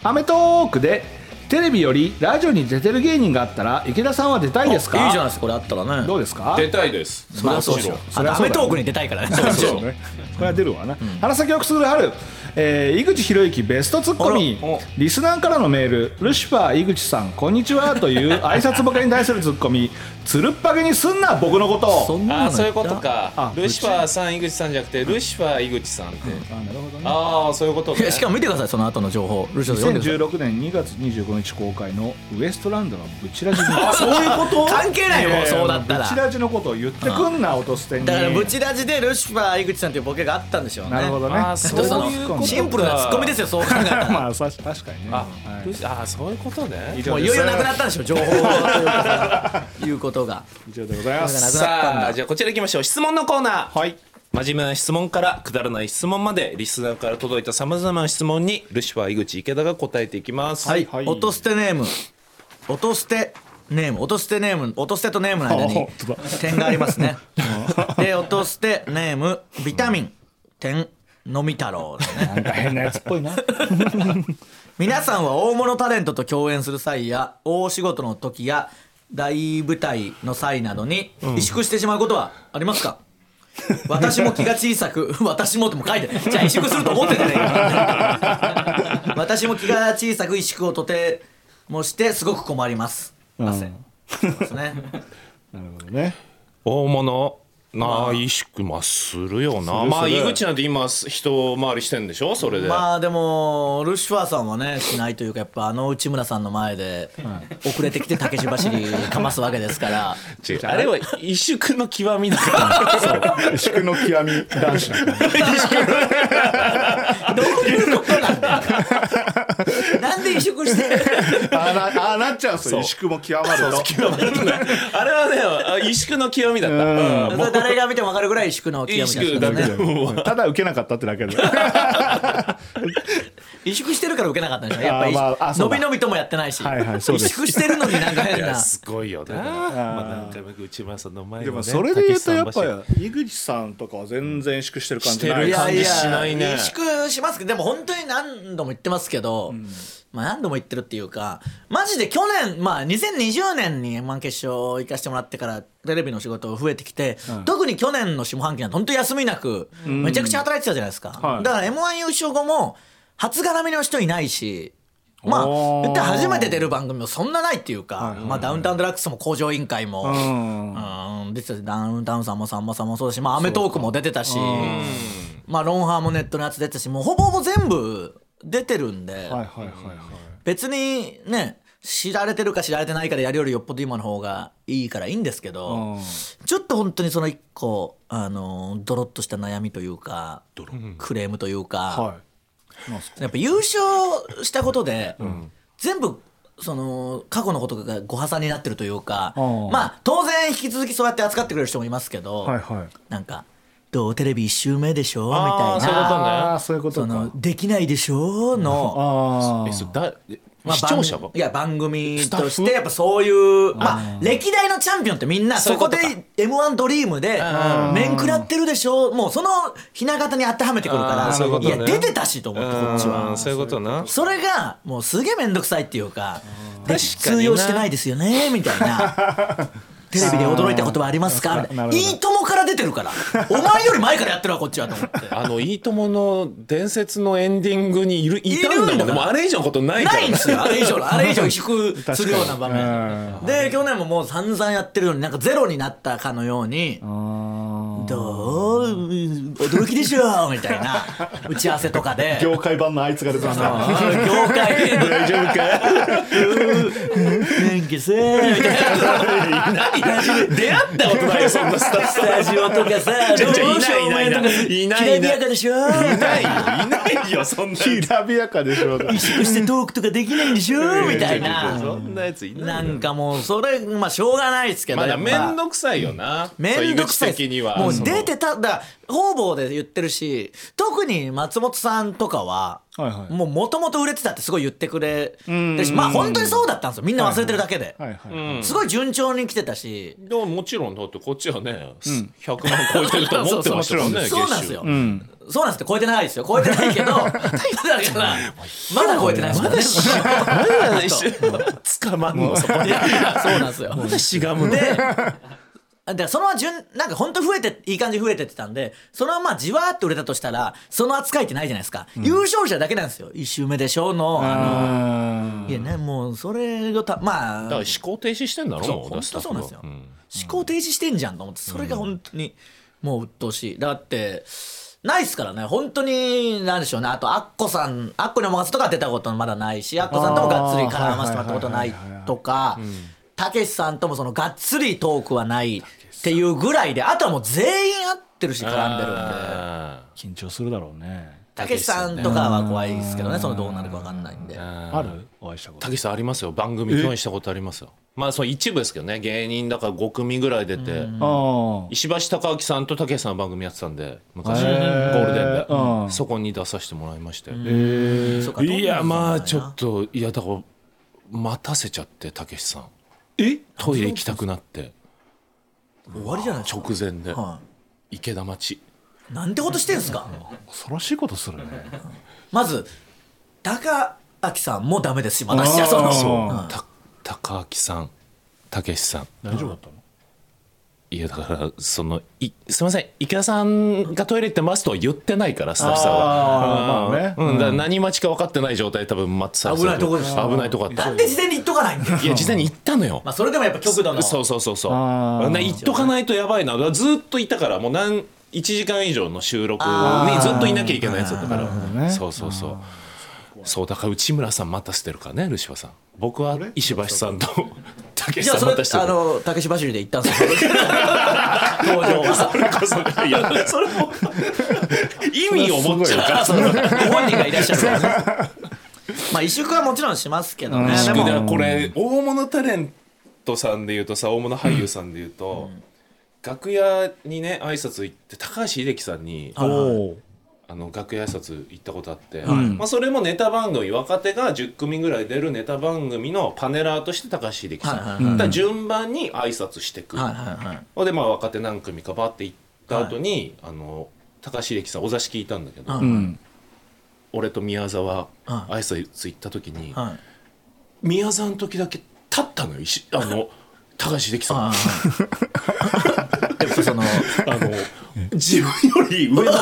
アメトークでテレビよりラジオに出てる芸人があったら池田さんは出たいですか？いいじゃないですかこれあったらね。どうですか？出たいです。そりゃそうでしょもちあのアメトークに出たいからね。そうですよ。ね。これは出るわな。花咲をくすぐる春、えー井口博之ベストツッコミ。リスナーからのメール、ルシファー井口さんこんにちはという 挨拶ボケに対するツッコミ、つるっぱげにすんな僕のこと。そんなのあそういうことか。あルシファーさん井口さんじゃなくてルシファー井口さんって。あなるほどね。ああそういうことねしかも見てくださいその後の情報。ルシファーさん読んでください。2016年2月25日公開のウエストランドのブチラジにあそういうこと？関係ないよもうそうだったブチらラジのことを言ってくんな落とす点にだからブチラジで。ルシファー井口さんというボケがあったんでしょうね。なるほどね。あそういうこと。か。シンプルなツッコミですよそう考えたら。まあさ確かにね。あはいあそういうことね。もういよいよなくなったんでしょ情報と いうことが。以上でございます。さあじゃあこちら行きましょう。質問のコーナー。はい真面目な質問からくだらない質問までリスナーから届いたさまざまな質問にルシファー井口池田が答えていきます。はい、はい。音捨てネーム。音捨てネーム。音捨てネーム。音捨てとネームの間あに点がありますね。で音捨てネーム。ビタミン。点飲み太郎ですね。なんか変なやつっぽいな。皆さんは大物タレントと共演する際や大仕事の時や大舞台の際などに萎縮してしまうことはありますか、私も気が小さく 私もとも書いてじゃあ萎縮すると思ってんじゃねえか。私も気が小さく萎縮をとてもしてすごく困ります、うん。汗。そうですね。なるほどね。大物なあ萎縮まあするよな。まあ井口なんて今一回りしてんでしょ？それで、まあでもルシファーさんはねしないというかやっぱあの内村さんの前で遅れてきて竹芝走りかますわけですから。あれは萎縮の極みだから。萎縮の極み男子だからどういうことなんだよ。なんで萎縮してああなああなっちゃうんですよ萎縮も極まるとあれはねあ萎縮の極みだった、誰が見ても分かるぐらい萎縮の極み萎縮だね。ねただ受けなかったってだけで。萎縮してるから受けなかったんでしょ。やっぱり、まあ伸び伸びともやってないし、はいはいそう萎縮してるのになんかい変な。やすごいよな、まあ、何回も内村さんの前ねもそれで言うとやっぱり井口さんとかは全然萎縮してる感じない。してる感じしないね。萎縮しますけどでも本当に何度も言ってますけど、まあ何度も言ってるっていうかマジで去年まあ2020年に M−1 決勝行かせてもらってからテレビの仕事増えてきて、特に去年の下半期は本当休みなくめちゃくちゃ働いてたじゃないですか、はい。だから M−1 優勝後も初絡みの人いないしまあ言ったら初めて出る番組もそんなないっていうか、まあ、ダウンタウンデラックスも工場委員会も、うん。うん出てたしダウンタウンさんもさんまさんもそうだし、まあ、アメトーークも出てたし、まあ、ロンハーもネットのやつ出てたしもうほぼほぼ全部出てるんで、別にね知られてるか知られてないかでやるよりよっぽど今の方がいいからいいんですけど、うん。ちょっと本当にその一個あのドロッとした悩みというかクレームというか、やっぱ優勝したことで、全部その過去のことがご破算になってるというか、うん。まあ当然引き続きそうやって扱ってくれる人もいますけど、はなんか「どうテレビ1周目でしょ?」みたいな。ああそういうことそかのできないでしょ？の、あえそれだえまあ視聴者いや番組としてやっぱそういうまあ歴代のチャンピオンってみんなそこで m 1ドリームで面食らってるでしょ？もうそのひな形に当てはめてくるから。いや出てたしと思ってこっちうは。んそういうことな。それがもうすげえ面倒くさいっていうか通用してないですよねみたいな。テレビで驚いたことはありますか？みたいいいともから出てるから。お前より前からやってるわこっちはと思って。あの「いいとも!」の伝説のエンディングにいるいたんだもん。でもあれ以上のことないからないんですよ。あれ以上のあれ以上萎縮するような場確面で去年ももう散々やってるのになんかゼロになったかのようにあどう驚きでしょみたいな。打ち合わせとかで。業界版のあいつが出てました。業界。大丈夫か？なんかさみたいな出会ったことないよそんな。ス タスタジオとかさどうしよういないいないお前とかいないきらびやかでしょいないよいないよそんな。きらびやかでしょう萎縮してトークとかできないんでしょみたいな。そんなやついないなんかもうそれまあしょうがないですけどまだ面倒くさいよな面倒くさいもう出てただから方々で言ってるし特に松本さんとかははいはい。もうもともと売れてたってすごい言ってくれてるしまあ本当にそうだったんですよ。みんな忘れてるだけで。はいはい。うん。すごい順調に来てたし。でももちろんだってこっちはね、100万超えてると思ってましたもんねそうなんですよ。月うんそうなんですって超えてないですよ。超えてないけど だからまだ超えてないですよね。収まだ一瞬 捕まんのそこいやいやそうなんですよ。まだしがむででそのまま順なんか本当増えていい感じに増えてってたんでそのままじわーっと売れたとしたらその扱いってないじゃないですか、優勝者だけなんですよ。一周目でしょのあの。あいやねもうそれがたまあ。だから思考停止してんだろもそう本当そうなんですよ、思考停止してんじゃんと思ってそれが本当にもう鬱陶しい。だってないっすからね。本当になんでしょうね。あとアッコさんアッコにお任せとか出たことまだないしアッコさんともがっつり絡ませてもらったことないとかたけしさんともそのがっつりトークはないっていうぐらいであとはもう全員合ってるし絡んでるんで。あ緊張するだろうね。たけしさんとかは怖いですけどね。そのどうなるか分かんないんで。ーある？お会いしたこと。たけしさんありますよ。番組共演したことありますよ。まあその一部ですけどね。芸人だから5組ぐらい出て。あ石橋貴明さんとたけしさんの番組やってたんで昔。ゴへー。ールデンで。うん。そこに出させてもらいまして。いやまあちょとっといやだから待たせちゃってたけしさん。え？トイレ行きたくなって終わりじゃないですか。直前で。は池田町。いなんてことしてんすか。恐ろしいことするね。まず高明さんもダメですし私じゃそのあーそう。た高明さん。たけしさん。大丈夫だったの？いやだからそのいすみません池田さんがトイレ行ってますとは言ってないからスタッフさんは。まあね。うん、何待ちか分かってない状態で多分待ってた危ないとこでした危ないとこだった。なんで事前に言っとかないんだよ。いや事前に行ったのよ。まあそれでもやっぱ極度の。そうそうそうそう。あー。な言っとかないとやばいな。だからずっといたからもう何1時間以上の収録にずっといなきゃいけないやつだったから、ね。そうそうそう。そうだから内村さん待たせてるからねルシファーさん。僕は石橋さんと竹じゃあそれ下さん待たせて。るあの竹芝走りで行ったんですよ。登場。はそれこそいやそれも意味を持っちゃうから本人がいらっしゃるからね。まあ萎縮はもちろんしますけどね、でだ。からもこれ大物タレントさんで言うとさ大物俳優さんで言うと、楽屋にね挨拶行って高橋英樹さんにおおあの楽屋挨拶行ったことあって、まあ、それもネタ番組若手が10組ぐらい出るネタ番組のパネラーとして高橋秀樹さん、はいはいはい。だ順番に挨拶してく、はいはいはい。ほんでまあ若手何組かバって行った後に、あの高橋秀樹さんお座敷いたんだけど、うん。うん俺と宮沢うん挨拶行った時に、はい。宮沢の時だけ立ったのよ石あの高橋秀樹さん ああやっぱそのあの 自分より上の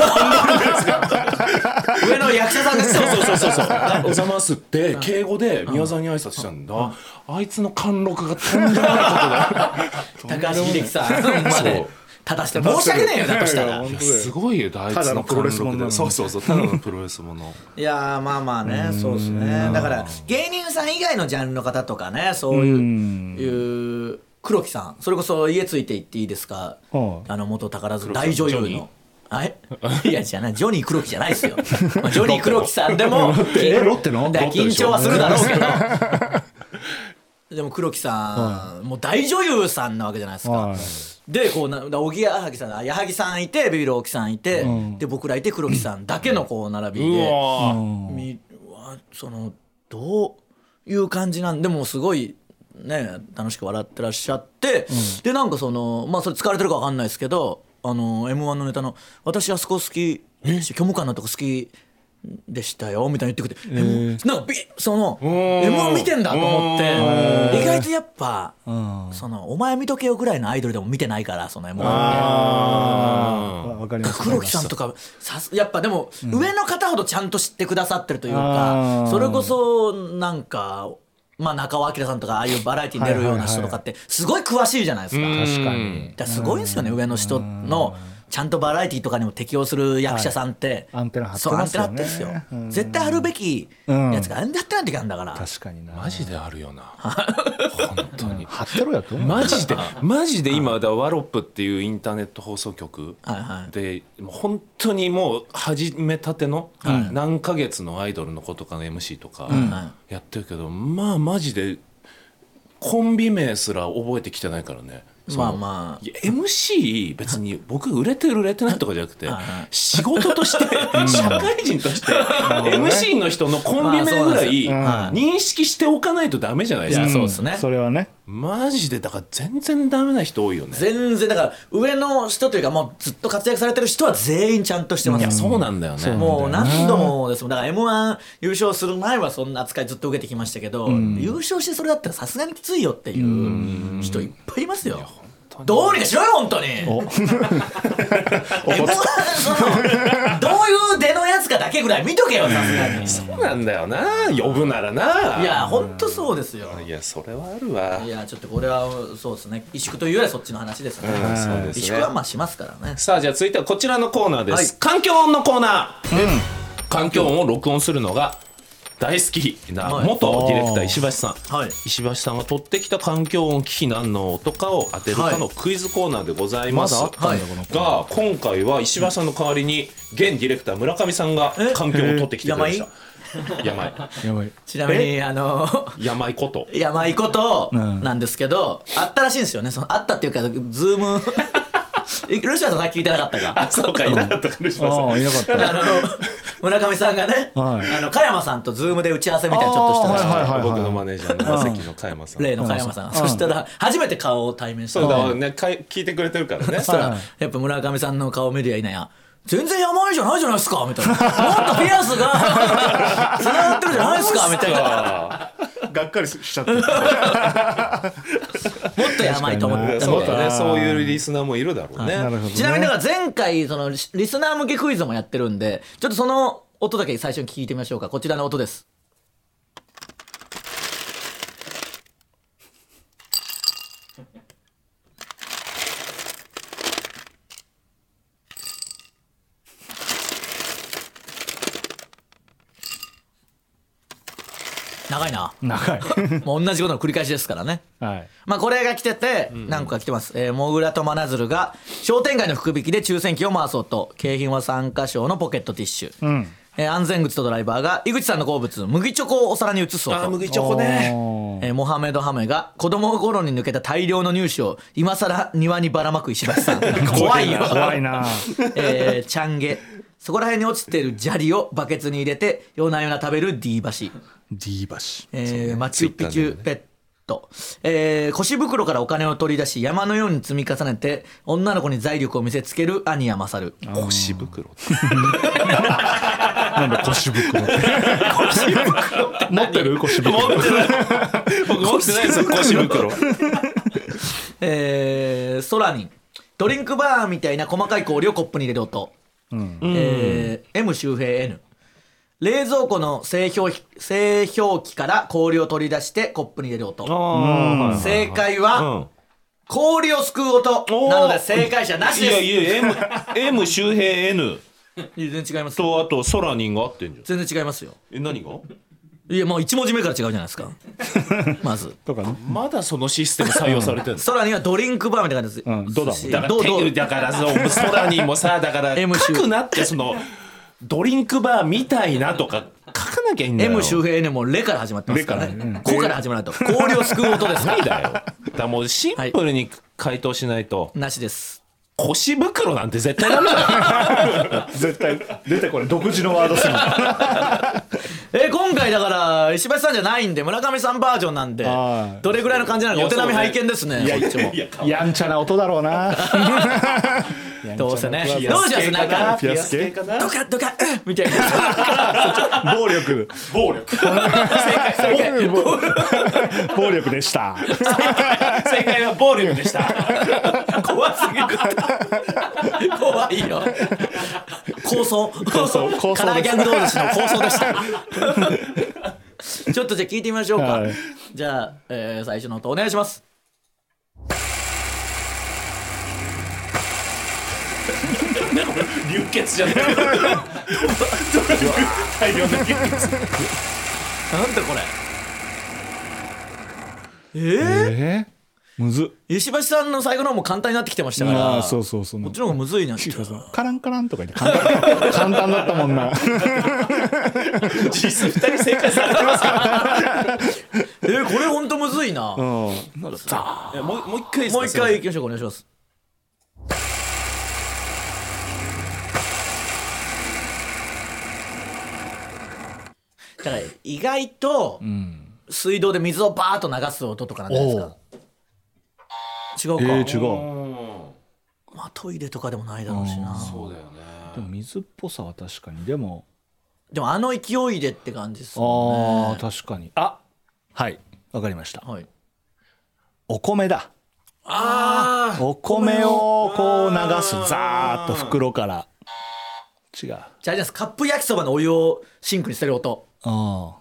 上の役者さんですよ。そうそうそうそう「おざます」って敬語で宮沢に挨拶したんだ、あいつの貫禄がとんでもないことだ。高橋秀樹さん。まで立たして申し訳ねえよだとしたら。すごいよ。あいつの。ただのプロレスもんなの。そうそうそう。ただのプロレスもの。いやーまあまあね。そうですね。だから芸人さん以外のジャンルの方とかねそういういう黒木さんそれこそ家ついていっていいですか？はい。あの元宝塚大女優の。あえ いやじゃない。ジョニー黒木じゃないですよ。まあジョニー黒木さんでも えロッテの？だから緊張はするだろうけど。でも黒木さんもう大女優さんなわけじゃないですか。はい。でこうなだおぎやはぎさんあ矢作さんいてビビる大木さんいて、で僕らいて黒木さんだけのこう並びうで、うわそのどういう感じなん？でもすごいね楽しく笑ってらっしゃって、でなんかそのまあそれ疲れてるか分かんないですけどあの m 1のネタの「私あそこ好き虚無感のとこ好きでしたよ」みたいに言ってくれて、なんかビその m 1見てんだと思って意外とやっぱ、そのお前見とけよぐらいのアイドルでも見てないからその m 1って。わわかります。黒木さんとかさすやっぱでも上の方ほどちゃんと知ってくださってるというあかー。それこそなんかまあ中尾明さんとかああいうバラエティに出るような人とかってすごい詳しいじゃないですか。確かに。すごいですよね上の人のちゃんとバラエティとかにも適応する役者さんって、はい。アンテナ張ってそうアンテますよねナ張ってんですよ、うん。絶対あるべきやつがあんだってなんてきなんだから、確かにな。マジであるよな。本当に。貼ってろやと思うマジでマジで今だワロップっていうインターネット放送局はいはい。でもう本当にもう始めたての何ヶ月のアイドルの子とかの MC とかはやってるけどまあマジでコンビ名すら覚えてきてないからねまあまあ。いや MC 別に僕売れてる売れてないとかじゃなくて仕事として 社会人として MC の人のコンビ名ぐらい認識しておかないとダメじゃないですか。そうですね。それはねマジでだから全然ダメな人多いよね。全然だから上の人というかもうずっと活躍されてる人は全員ちゃんとしてます。いやそうなんだよね。もう何度もですもん。だから m 1優勝する前はそんな扱いずっと受けてきましたけど、優勝してそれだったらさすがにきついよっていう人いっぱいいますよ。どうにかしろよ本当に。M1 そのどういう出のやつかだけぐらい見とけよさすがに。そうなんだよな。呼ぶならな。いや本当そうですよ。いやそれはあるわ。いやちょっとこれはそうですね。萎縮というよりはそっちの話ですね、萎縮はまあしますからね。さあじゃあ続いてはこちらのコーナーです、はい。環境音のコーナー、環境音を録音するのが大好きなはい。元ディレクター石橋さん、はい。石橋さんが取ってきた環境音機器何の音かを当てるかのクイズコーナーでございます、はいが今回は石橋さんの代わりに現ディレクター村上さんがえ？環境音を取ってきてくれました。山井？やばいちなみにあの山井こと。山井ことうんなんですけど、あったらしいんですよね。そのあったっていうかズームルシファーさんさっき聞いてなかったか？あそうかいなかったかルシファーさんいなかった。あの村上さんがね、はい。あの加山さんとズームで打ち合わせみたいなちょっとしたらしいあーはいはいはい僕のマネージャーの関の加山さん。例の加山さん、うん。そしたら初めて顔を対面した。そうのだねかい聞いてくれてるからね。そしたら、はいやっぱ村上さんの顔見るやいなや全然山井じゃないじゃないですかみたいな。もっとピアスが つながってるじゃないですかみたいな。あがっかりしちゃった もっと山井と思って。ーそうだね。そういうリスナーもいるだろうね。ね。ちなみにだから前回そのリリスナー向けクイズもやってるんでちょっとその音だけ最初に聞いてみましょうか。こちらの音です長いな。長い。もう同じことの繰り返しですからね。はい。まあこれが来てて何個か来てます、えー、モグラとマナズルが商店街の福引きで抽選機を回そうと景品は参加賞のポケットティッシュ、うん。えー安全口とドライバーが井口さんの好物麦チョコをお皿に移そうと。あー麦チョコね。えーモハメド・ハメが子供頃に抜けた大量の乳歯を今更庭にばらまく石橋さん。怖いよ。怖いな。えーチャンゲ。そこら辺に落ちてる砂利をバケツに入れて夜な夜な食べる D 橋、D 橋えーマチュピチュペット、えー腰袋からお金を取り出し山のように積み重ねて女の子に財力を見せつける兄や勝腰袋。なんだ腰袋って。持ってる腰袋持ってない僕持ってないですよ。腰袋。えー、ソラニンドリンクバーみたいな細かい氷をコップに入れる音、えー M 周平 N 冷蔵庫の製氷機製氷機から氷を取り出してコップに入れる音。正解は、うん。氷をすくう音なので正解者なしいやです。いや M, M 周平 N いや全然違いますとあとソラニンが合ってんじゃん。全然違いますよ。え何が？いやもう1文字目から違うじゃないですか。まず。とかね。まだそのシステム採用されてるの？空にはドリンクバーみたいな感じです、うんどうだだからどうどうてだからそうソラニンもさだから M 書くなってそのドリンクバーみたいなとか書かなきゃいいんだよ。M 周平 N もレから始まってますからね。ここから始まらないと氷をすくう音です 無理だよ。だからもうシンプルに回答しないと、なしです腰袋なんて絶対ダメだよ。絶対出てこれ独自のワードすぎ え今回だから石橋さんじゃないんで村上さんバージョンなんではいどれぐらいの感じなのかお手並み拝見ですねいやこっちも。やんちゃな音だろうな。どうせね。やんちゃなどうしますな？んかピアス系かなドカドカうんみたいな。暴力。暴力。暴力でした。正解は暴力でした。怖すぎる 怖いよ。構想構想構想です。カラーギャング同士の構想でした。ちょっとじゃあ聞いてみましょうか、はい。じゃあ、えー最初の音お願いします。流血じゃない？大量の流血？なんだこれ？えー、えー、むず。っ石橋さんの最後の方も簡単になってきてましたから。ああそうそうそう。こっちの方がむずいなカランカランとか言って簡単簡単だったもんな。実質2人正解されてますから。えー、これほんとむずいな、もうん。いやもうもう一回いいですか？う一回いきましょうかお願いします。だから意外と水道で水をバーッと流す音とかなんじゃないですか？違うか、えー、違う。うん。まあ、トイレとかでもないだろうしな。そうだよね。でも水っぽさは確かに。でもでもあの勢いでって感じですあもんね。あ確かに。あはい。わかりました。はい。お米だ。あお米をこう流す。ザーッと袋から。違う。あじゃあカップ焼きそばのお湯をシンクに捨てる音。あ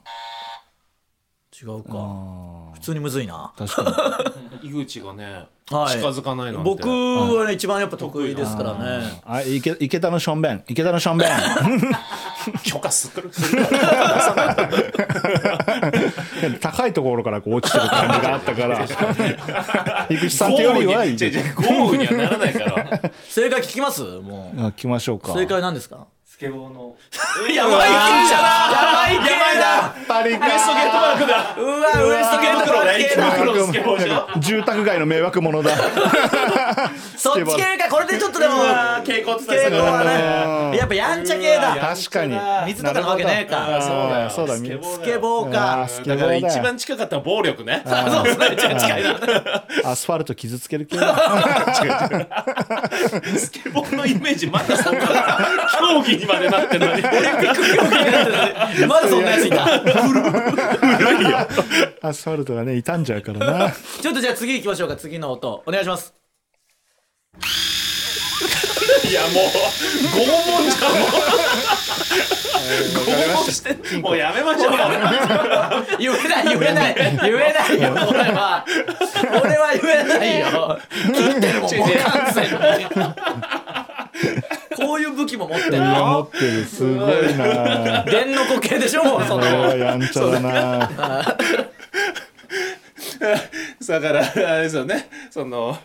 違うか。あ普通にむずいな。確かに。井口がねはい。近づかないなんて。僕はね一番やっぱ得意ですからね。あ池池田のしょんべん。池田のしょんべん。許可する。高いところからこう落ちてる感じがあったから。井口さんってよりは豪雨にはならないから。正解聞きます？もう。あ来ましょうか。正解なんですか？スケボーの。やばい系じゃやばい系だやっぱりか。ウエストゲートマークだ。うわウエストゲートマーク系だ袋のスケボーじゃん住宅街の迷惑者だ。そっち系か。これでちょっとでも蛍光って傾向はうんね。やっぱやんちゃ系だ。確かに。水とかのわけねえか。そうだよそうだスケボースケボーあかだから一番近かったのは暴力ね。そうですね一番近いなアスファルト傷つける系。だスケボーのイメージまだそんな。競技にまでなってるのに。オリンピック競技になってるまだそんなやついた。アスファルトがね傷んじゃうからな。ちょっとじゃあ次行きましょうか次の音。お願いします。いやもう拷問じゃん。もう拷問してもうやめましょう。言えない言えない言えないよ。俺は俺は言えないよ。切ってるもんもう完全にこういう武器も持ってる持のってる。すごいな。電の固形でしょもうそこれはの。やんちゃだな。だからあれですよね。その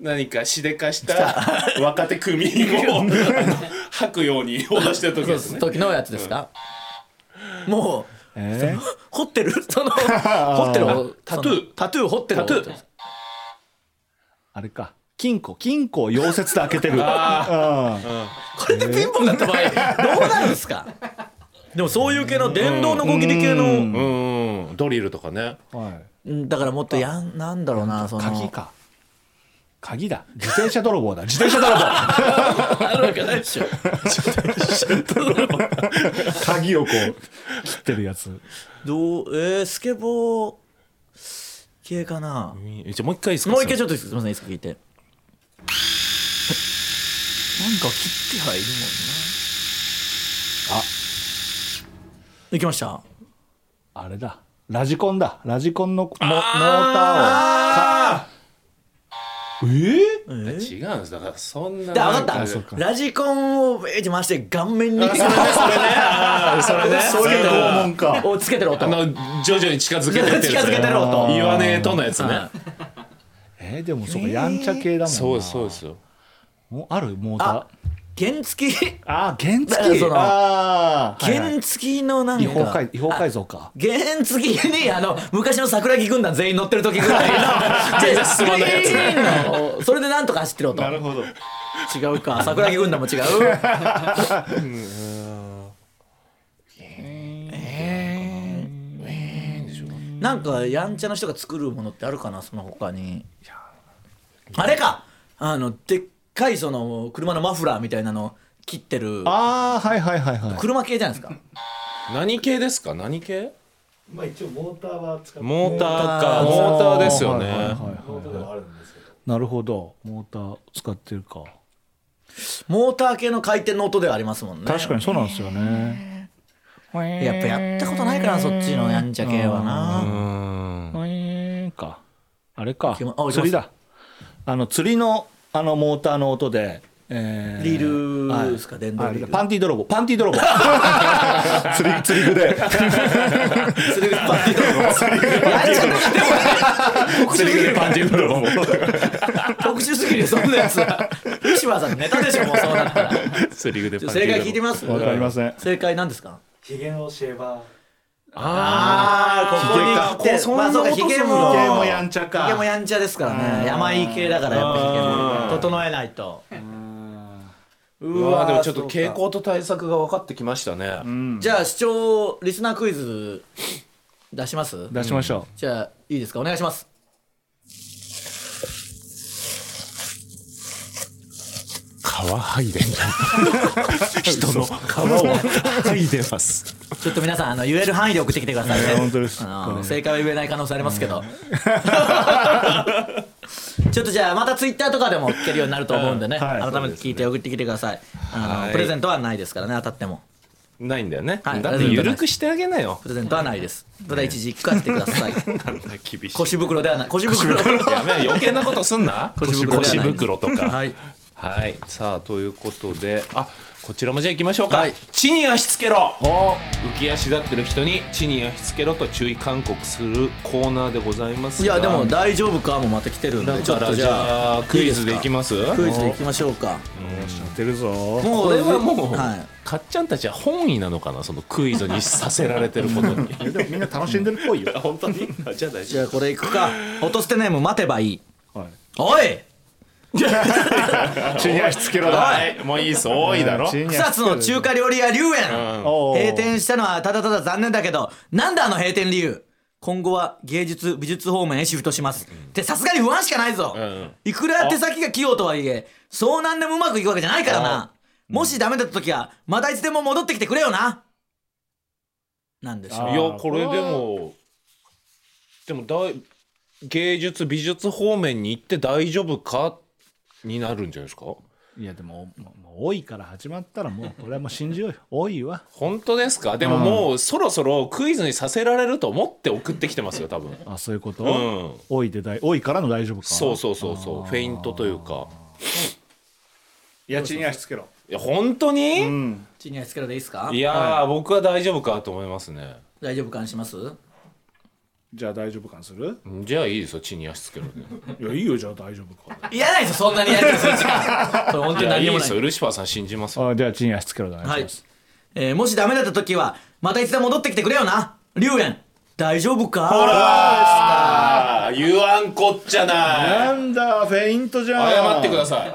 何かしでかした 若手組員を吐くように脅してる時ですね。時のやつですか？もうえー？掘ってる？その掘ってる？タトゥー。タトゥー掘ってるタトゥー。あれか金庫金庫を溶接で開けてる。うん。これでピンポンだった場合どうなるんですか？でもそういう系の電動の動きで系のうん。ドリルとかね。はい。うんだからもっとやんなんだろうなその。鍵か。鍵だ。自転車泥棒だ。自転車泥棒。あるわけないでしょ。鍵をこう切ってるやつ。どうえー、スケボー系かな。じゃあもう一回いいですか？もう一回ちょっとすみませんいいですか聞いてなんか切ってはいるもんな。あ。行きました。あれだ。ラジコンだ。ラジコンのモモーターを。かえー？えー？違うんです。だからそんなで分か。った。ラジコンをベーって回して顔面に。それね。それね。そういう拷問か。をつけてる音。あの徐々に近づけてってやつね近づけてる音。言わねえとのやつねえーでもそうかやんちゃ系だもんな。そうですそうですよ。もある？モーターあ原付き？あ原付そのあ原付きのなんか。違法改違法改造か。原付きにあの昔の桜木軍団全員乗ってる時ぐらいの。全然進まないやつスクリーンの。それでなんとか走ってる音。るほど。違うか。桜木軍団も違う？なんかやんちゃな人が作るものってあるかなその他にあれか。あのでっかいその車のマフラーみたいなの切ってる。ああはいはいはいはい。車系じゃないですか。何系ですか？何系？まあ一応モーターは使って。モーターか。モーターですよね。はいはいはいはいモーターではあるんですけど。なるほど。モーター使ってるか。モーター系の回転の音ではありますもんね。確かにそうなんですよね。やっぱやったことないからそっちのやんちゃ系はうな。ん。ウィーンかあれか釣りだあの釣りのあのモーターの音で、えリールはいですか？電動リール？はいパンティー泥棒パンティー泥棒釣り釣り具でそれがパンティー泥棒。やんちゃな特殊すぎる。パンチ泥棒特殊すぎるそんなやつは。吉村さんのネタでしょもうそうなったら。釣り具でパンチ正解聞いてみます？わかりません正解なんですか？ヒゲのシェーバーああここに来てそんなまあそうかヒゲも。ヒゲもやんちゃか。ヒゲもやんちゃですからね。山井系だからやっぱヒゲも。整えないと。ううわでもちょっと傾向と対策が分かってきましたね。じゃあ視聴リスナークイズ出します？出しましょじゃあいいですか？お願いします。皮剥いでん 人の皮を剥いでますちょっと皆さんあの言える範囲で送ってきてくださいね。本当です正解は言えない可能性ありますけど。ちょっとじゃあまたツイッターとかでも聞けるようになると思うんでね。はい改めて聞いて送ってきてください。あのはいプレゼントはないですからね当たっても。ないんだよね、はいだって緩くしてあげなよプレゼントはないです。ただ一時一回してください。なんだ厳しい腰袋ではない。腰袋。やめ余計なことすんな腰袋ではない腰袋とかはい。はい。さあということであこちらもじゃあ行きましょうか、はい。地に足つけろ。浮き足立ってる人に地に足つけろと注意勧告するコーナーでございますが。いやでも大丈夫かもまた来てるんでちょっとじだからじゃゃああクイズでいきます？クイズでいきましょうか。う当てるぞ。もうこれはもう、はい。かっちゃんたちは本意なのかな？そのクイズにさせられてることに。でもみんな楽しんでるっぽいよ。本当に？あじゃあ大じゃあこれいくか。落としてネーム待てばいい。はい。おい。地に足つけろだはいもういいっす多いだろ草津の中華料理屋龍園。閉店したのはただただ残念だけど、なんだあの閉店理由？今後は芸術美術方面へシフトします。ってさすがに不安しかないぞ。んいくら手先が器用とはいえ、そうなんでもうまくいくわけじゃないからな。もしダメだった時は、またいつでも戻ってきてくれよな。なんでしょう。いやこれでもでも大芸術美術方面に行って大丈夫かになるんじゃないですか？いやでももうもう多いから始まったらもうこれはもう信じようよ。多いわ。本当ですか？でももうそろそろクイズにさせられると思って送ってきてますよ多分。あそういうこと、うん。多いで大多いからの大丈夫か？そうそうそうそう。フェイントというか。いや地に足つけろ。いや本当に、うん。地に足つけろでいいですか？いやー、僕は大丈夫かと思いますね。大丈夫かにします？じゃあ大丈夫かにする？じゃあいいですよ地に足つけるで。いやいいよじゃあ大丈夫か。いらないですよそんなにやりとりする時間これ本当いに何にもない。すよルシファーさん信じますよ。あじゃあ地に足つけろでお願いはい。します、、えーもしダメだった時はまたいつでも戻ってきてくれよな。龍園大丈夫か？あや言わんこっちゃない。なんだフェイントじゃん。謝ってください。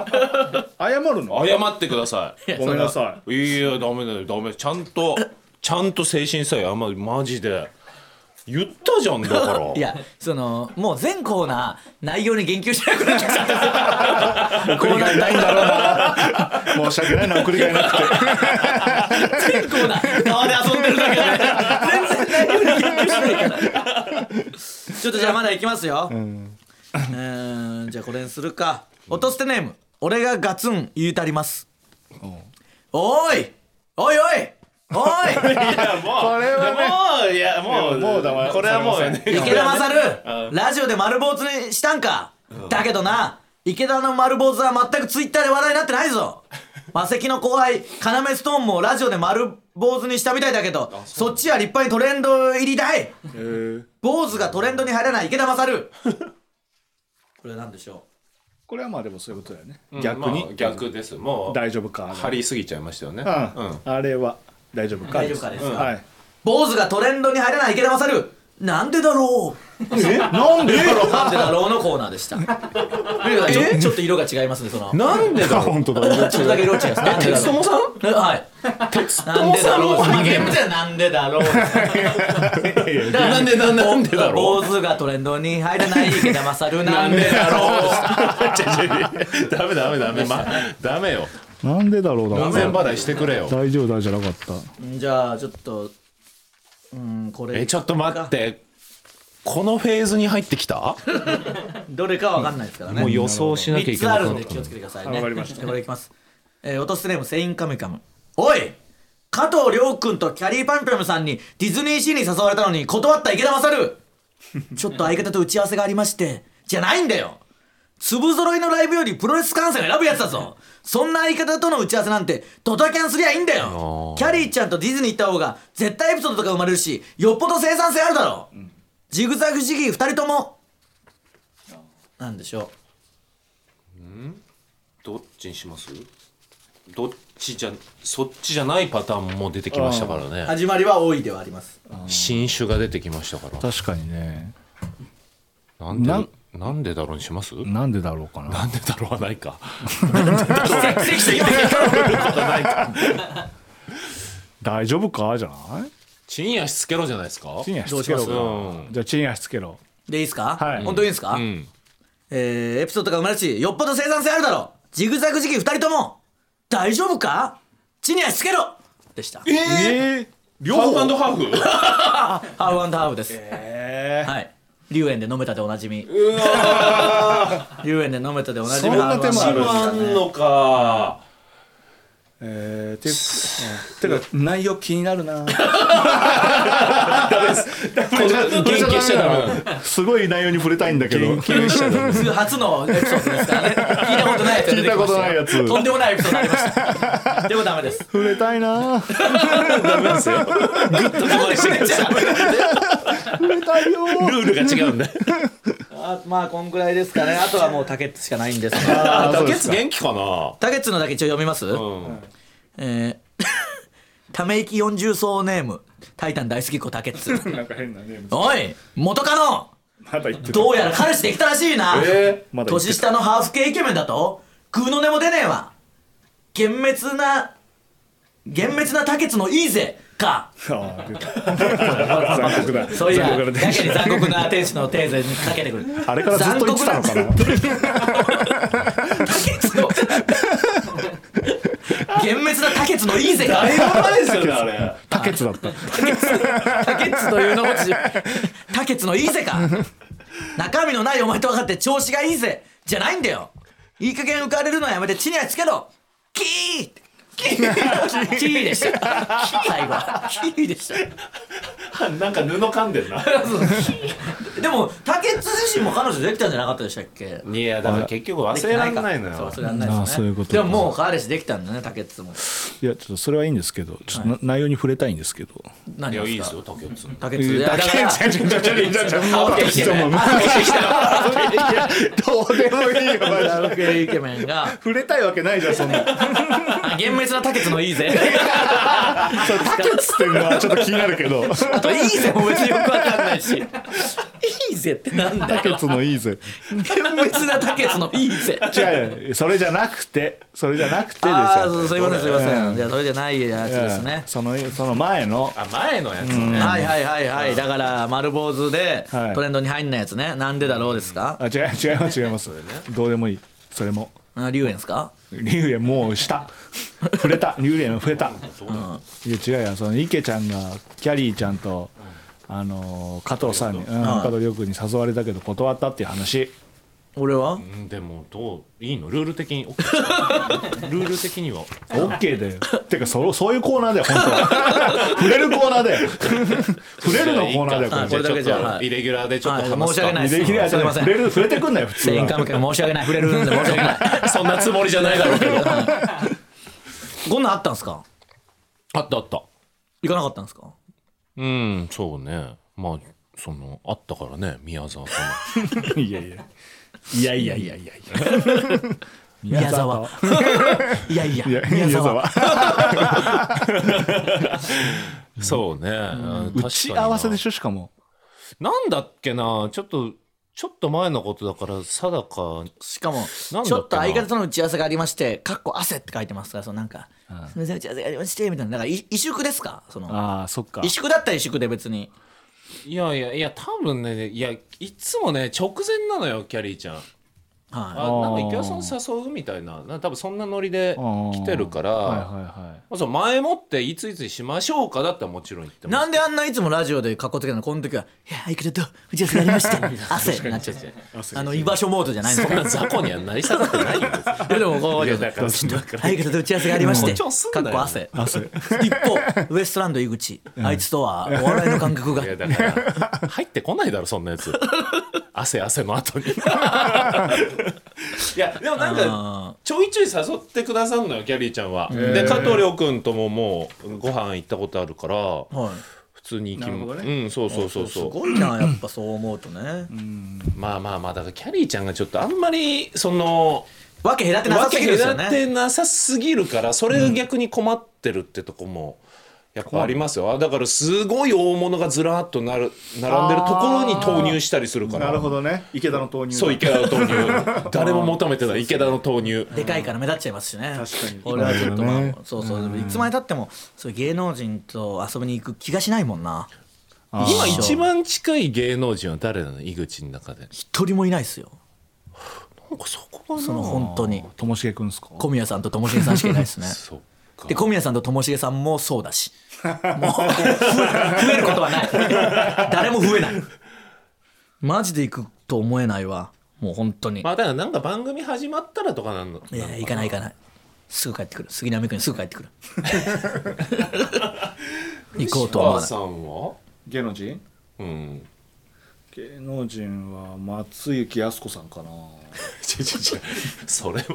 謝るの？謝ってくださごめんなさいい。いやダメだよダメ。ちゃんとちゃんと誠心さえ謝る。マジで言ったじゃんだから。いやそのもう全コーナー内容に言及しなくなっちゃった。送りがいないんだろうな。申し訳ないな送りがいなくて。全コーナー川で遊んでるだけで全然内容に言及しないから。ちょっとじゃあまだいきますよ。うん。じゃあこれにするか。落としてネーム。俺がガツン言うたります。おい。おいおいおい！いやもう。これはね。もういやもうもうだわこれはもうすいません。池田勝ラジオで丸坊主にしたんか？だけどな池田の丸坊主は全くツイッターで話題になってないぞ。マセキの後輩要ストーンもラジオで丸坊主にしたみたいだけどそっちは立派にトレンド入りだい。え。ー坊主がトレンドに入らない池田勝。これなんでしょこれはまあでもそういうことだよね。うん逆に。まあ逆です。もう大丈夫か張りすぎちゃいましたよね。うん。あれは大丈夫か？大丈夫かですよはい、う坊主がトレンドに入らない池田勝なんでだろう？え？なんで？だろう？なんでだろうのコーナーでした。ちょちょっと色が違いますねその。なんでだろう？本当だ。ちょっとだけ色違います。なん？でだろう鉄友さん？えはい。なんでだろう？ゲームじゃなんでだろう？なんでなんでなんでだろ坊主がトレンドに入らない池田勝なんでだろ う。ダメダメダメ。まダメよなんでだろう門前払いしてくれよ。大丈夫だじゃなかった。じゃあちょっとうんこれ。えちょっと待って。このフェーズに入ってきた？どれかわかんないですからね。もう予想しなきゃい3けないつあるんで気をつけてくださいね。わかりました。これいきます。えー、落とすネームセインカムイカム。おい加藤亮君とキャリーパンピョムさんにディズニーシーに誘われたのに断った池田勝ちょっと相方と打ち合わせがありましてじゃないんだよ粒揃いのライブよりプロレス観戦を選ぶやつだぞ。そんな相方との打ち合わせなんてドタキャンすりゃいいんだよ。キャリーちゃんとディズニー行った方が絶対エピソードとか生まれるしよっぽど生産性あるだろ。う、ジグザグジギー2人とも。なんでしょどっちにします？どっちじゃそっちじゃないパターンも出てきましたからうね。始まりは多いではあります。新種が出てきましたから。確かにね。なんでなんでだろうにします？なんでだろうかな。なんでだろうはないか。大丈夫か？じゃない？地に足つけろじゃないですか？チン足つけろじゃあチン足つけろ。でいいですか、はい。本当にいいですか、うん。えーエピソードとか生まれるしよっぽど生産性あるだろジグザグ時期2人とも。大丈夫か？地に足つけろ。でした。えええ両方？ハーフハーフ？ハーフハーフです、えはい龍園で飲めたでおなじみ。うわ龍園で飲めたでおなじみそんな手もあるんのか。えー、ててか内容気になるな。研究しちゃダメなの。すごい内容に触れたいんだけど。初のエピソードですからね。聞いたことないやつ。聞いたことないやつとんでもないエピソードありましたでもダメです。触れたいな。ダメですよ。どこで死ねちゃルールが違うんであまあこんぐらいですかね。あとはもう竹内しかないんですが。あーそうですか。ケツ元気かな。竹内のだけ一応読みます、うん。えー ため息40層ネーム。タイタン大好き子竹内なんか変なネーム。おい元カノ。まだ言ってた。どうやら彼氏できたらしいな、えまだ言ってた。年下のハーフ系イケメンだと空の根も出ねえわ。幻滅な幻滅な竹内のいいぜか。残酷だそういや残酷だやけに残酷な天使のテーゼにかけてくる。あれからずっと言ってたのかな。幻滅な竹内のいいぜかないですよねあれ。タケツだった。竹内というのもち竹内のいいぜか。中身のないお前と分かって調子がいいぜ。じゃないんだよ。いい加減浮かれるのはやめて地にはつけろ。キーキー。キーでした最後は。キーでした。なんか布噛んでんな でも竹内自身も彼女できたんじゃなかったでしたっけ？いやだから結局忘れられないのよ。そう忘れられないですよね。あそういうことで。ももう彼氏できたんだね竹内も。いやちょっとそれはいいんですけどちょっとな内容に触れたいんですけど。何がいやいいですよ竹内さん。竹内いやだから竹内ちょちょちょちょちょちょハーフ系イケメンハーフ系イケメンどうでもいいよマジでイケメンが触れたいわけないじゃんそんなあ幻滅な竹内のいいぜそれタケツっていうのはちょっと気になるけどあといいぜも別によくわかんないしいいいぜって。なんだよ。タケツのいいぜ厳密なタケツのいいぜ。違うよそれじゃなくてそれじゃなくてですよ。あすいませんすいませうんんじゃあそれじゃないやつですね。そのその前の。あ前のやつね、はいはいはいはい。だから丸坊主ではい。トレンドに入んないやつね。なんでだろうですか？あ違う違います。違いますどうでもいい。それも。あ龍炎ですか？龍炎もうした。触れた。龍炎触れた。いや違うよその池ちゃんがキャリーちゃんとあのー加藤さんに、うん、はい。加藤亮君に誘われたけど断ったっていう話。俺は？うんでもどういいの？ルール的に ルール的には。OK だよ。てかそそういうコーナーだよ本当は。触れるコーナーだよ。触れるのコーナーだよこれ。あこれだけじゃあはい。イレギュラーでちょっと申し訳ない。ですできるやつすいません。触れる触れてくんなよ普通全員申し訳ない触れるんで申し訳ない。そんなつもりじゃないだろうけど。こんなんあったんですか？あったあった。行かなかったんですか？うんそうね。まあそのあったからね宮沢さん いやいや。いやいやいやいや。いや宮沢いやいやいや宮沢。宮そうね、うん。打ち合わせでしょしかも。なんだっけなちょっとちょっと前のことだから定か。しかもちょっと相方との打ち合わせがありまして「かっこ汗」って書いてますからそのなんか「すみません打ち合わせがありまして」みたいな。だからい萎縮ですか？そのああそっか。萎縮だったら萎縮で別に。いやいやいや多分ねいやいつもね直前なのよキャリーちゃんあはなんか池田さん誘うみたいなな多分そんなノリで来てるから、はいはいはい。前もっていついつにしましょうかだったらもちろん言っていますなんであんないつもラジオでかっこつけたの？この時は「いや相方と打ち合わせがありました」汗になっちゃって。あの居場所モードじゃないんですそんかな雑魚にはなり下がってないよ。いやでもこういやだからちょっと打ち合わせがありまして。っこ汗汗一方ウエストランド井口。あいつとはお笑いの感覚が。いやだから入ってこないだろそんなやつ汗汗の後に。いやでもなんかあちょいちょい誘ってくださるのよキャリーちゃんは。で加藤亮君とももうご飯行ったことあるからーはい。普通に行きなるほどうんそうそうそうすそう。ごいなやっぱそう思うとね。まあまあまあだからキャリーちゃんがちょっとあんまりそのわけ隔てなさわけすぎるですよ隔てねなさすぎるからそれが逆に困ってるってとこもやっぱありますよ。あだからすごい大物がずらっとなる並んでるところに投入したりするから。なるほどね。池田の投入。そう池田の投入。誰も求めてない池田の投入。でかいから目立っちゃいますしね。確かに。俺はちょっとまあ、ね。そうそう。いつまでたってもそういう芸能人と遊びに行く気がしないもんな。今一番近い芸能人は誰なの？井口の中で。一人もいないですよ。なんかそこがな。その本当に。ともしげくんですか？小宮さんとともしげさんしかいないですね。そっかで小宮さんとともしげさんもそうだし。もう増えることはない。誰も増えない。マジで行くと思えないわ。もう本当に。まあだからなんか番組始まったらとかなんの。いや行かない行かない。すぐ帰ってくる。杉並区にすぐ帰ってくる。行こうとは思わない。石川さんは？芸能人？うん芸能人は松雪泰子さんかな。違う違う違うそれは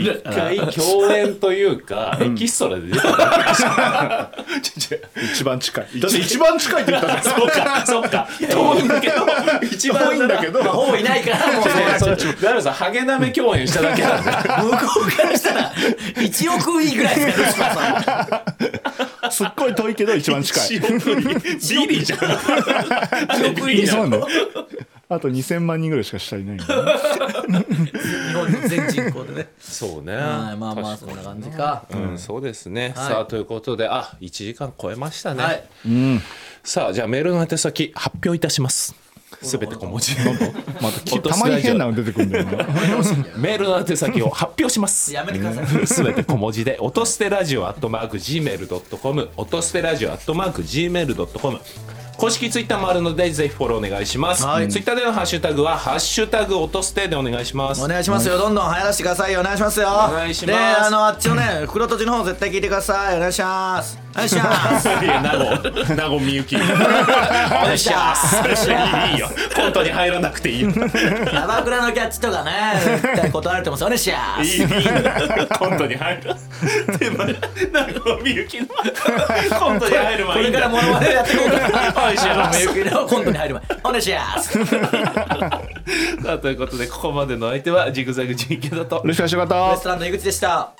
一回共演というかエキストラで出ただけでしょ違う違う一番近い。だって一番近いって言ったじゃんそうかそうか。遠いんだけど。一番遠いんだけど。まあほぼいないからもうそうなっちゃうそっちダルさんハゲなめ共演しただけなんだよ向こうからしたら1億いいぐらいですか すっごい遠いけど一番近い。1億人ビリじゃん1億いいじゃん。そうなんだあと2000万人ぐらいしか下いないんだ日本の全人口でね。そうね。はいまあまあそんな感じか。うん、そうですね、はい。さあということであ1時間超えましたね、はい。さあじゃあメールの宛先発表いたしますすべて小文字。また たまに変なの出てくるんだよなメールの宛先を発表します。やめてください。すべて小文字で音捨てラジオアットマーク Gmail.com 音捨てラジオアットマーク Gmail.com 公式ツイッターもあるのでぜひフォローお願いします、はい。ツイッターでのハッシュタグは「ハッシュタグ音捨て」でお願いします。お願いしますよ。どんどん流行らせてくださいよ。お願いしますよ。お願いします。であのあっちのね 袋とじの方絶対聞いてください。お願いしますお願いします いや、名護、名護みゆき。お願いします。いいよ。コントに入らなくていい。よ。いいキャバクラのキャッチとかね絶対断られてますお願いしますいい。コントに入る。でも、名護みゆきの。コントに入るこ前に。れからモノマネやっていこ うかお願いしますメイクのコントに入る前お願いします。さあということで、ここまでの相手はジグザグジンケだと。よろしくお願いしウエますストランド井口でした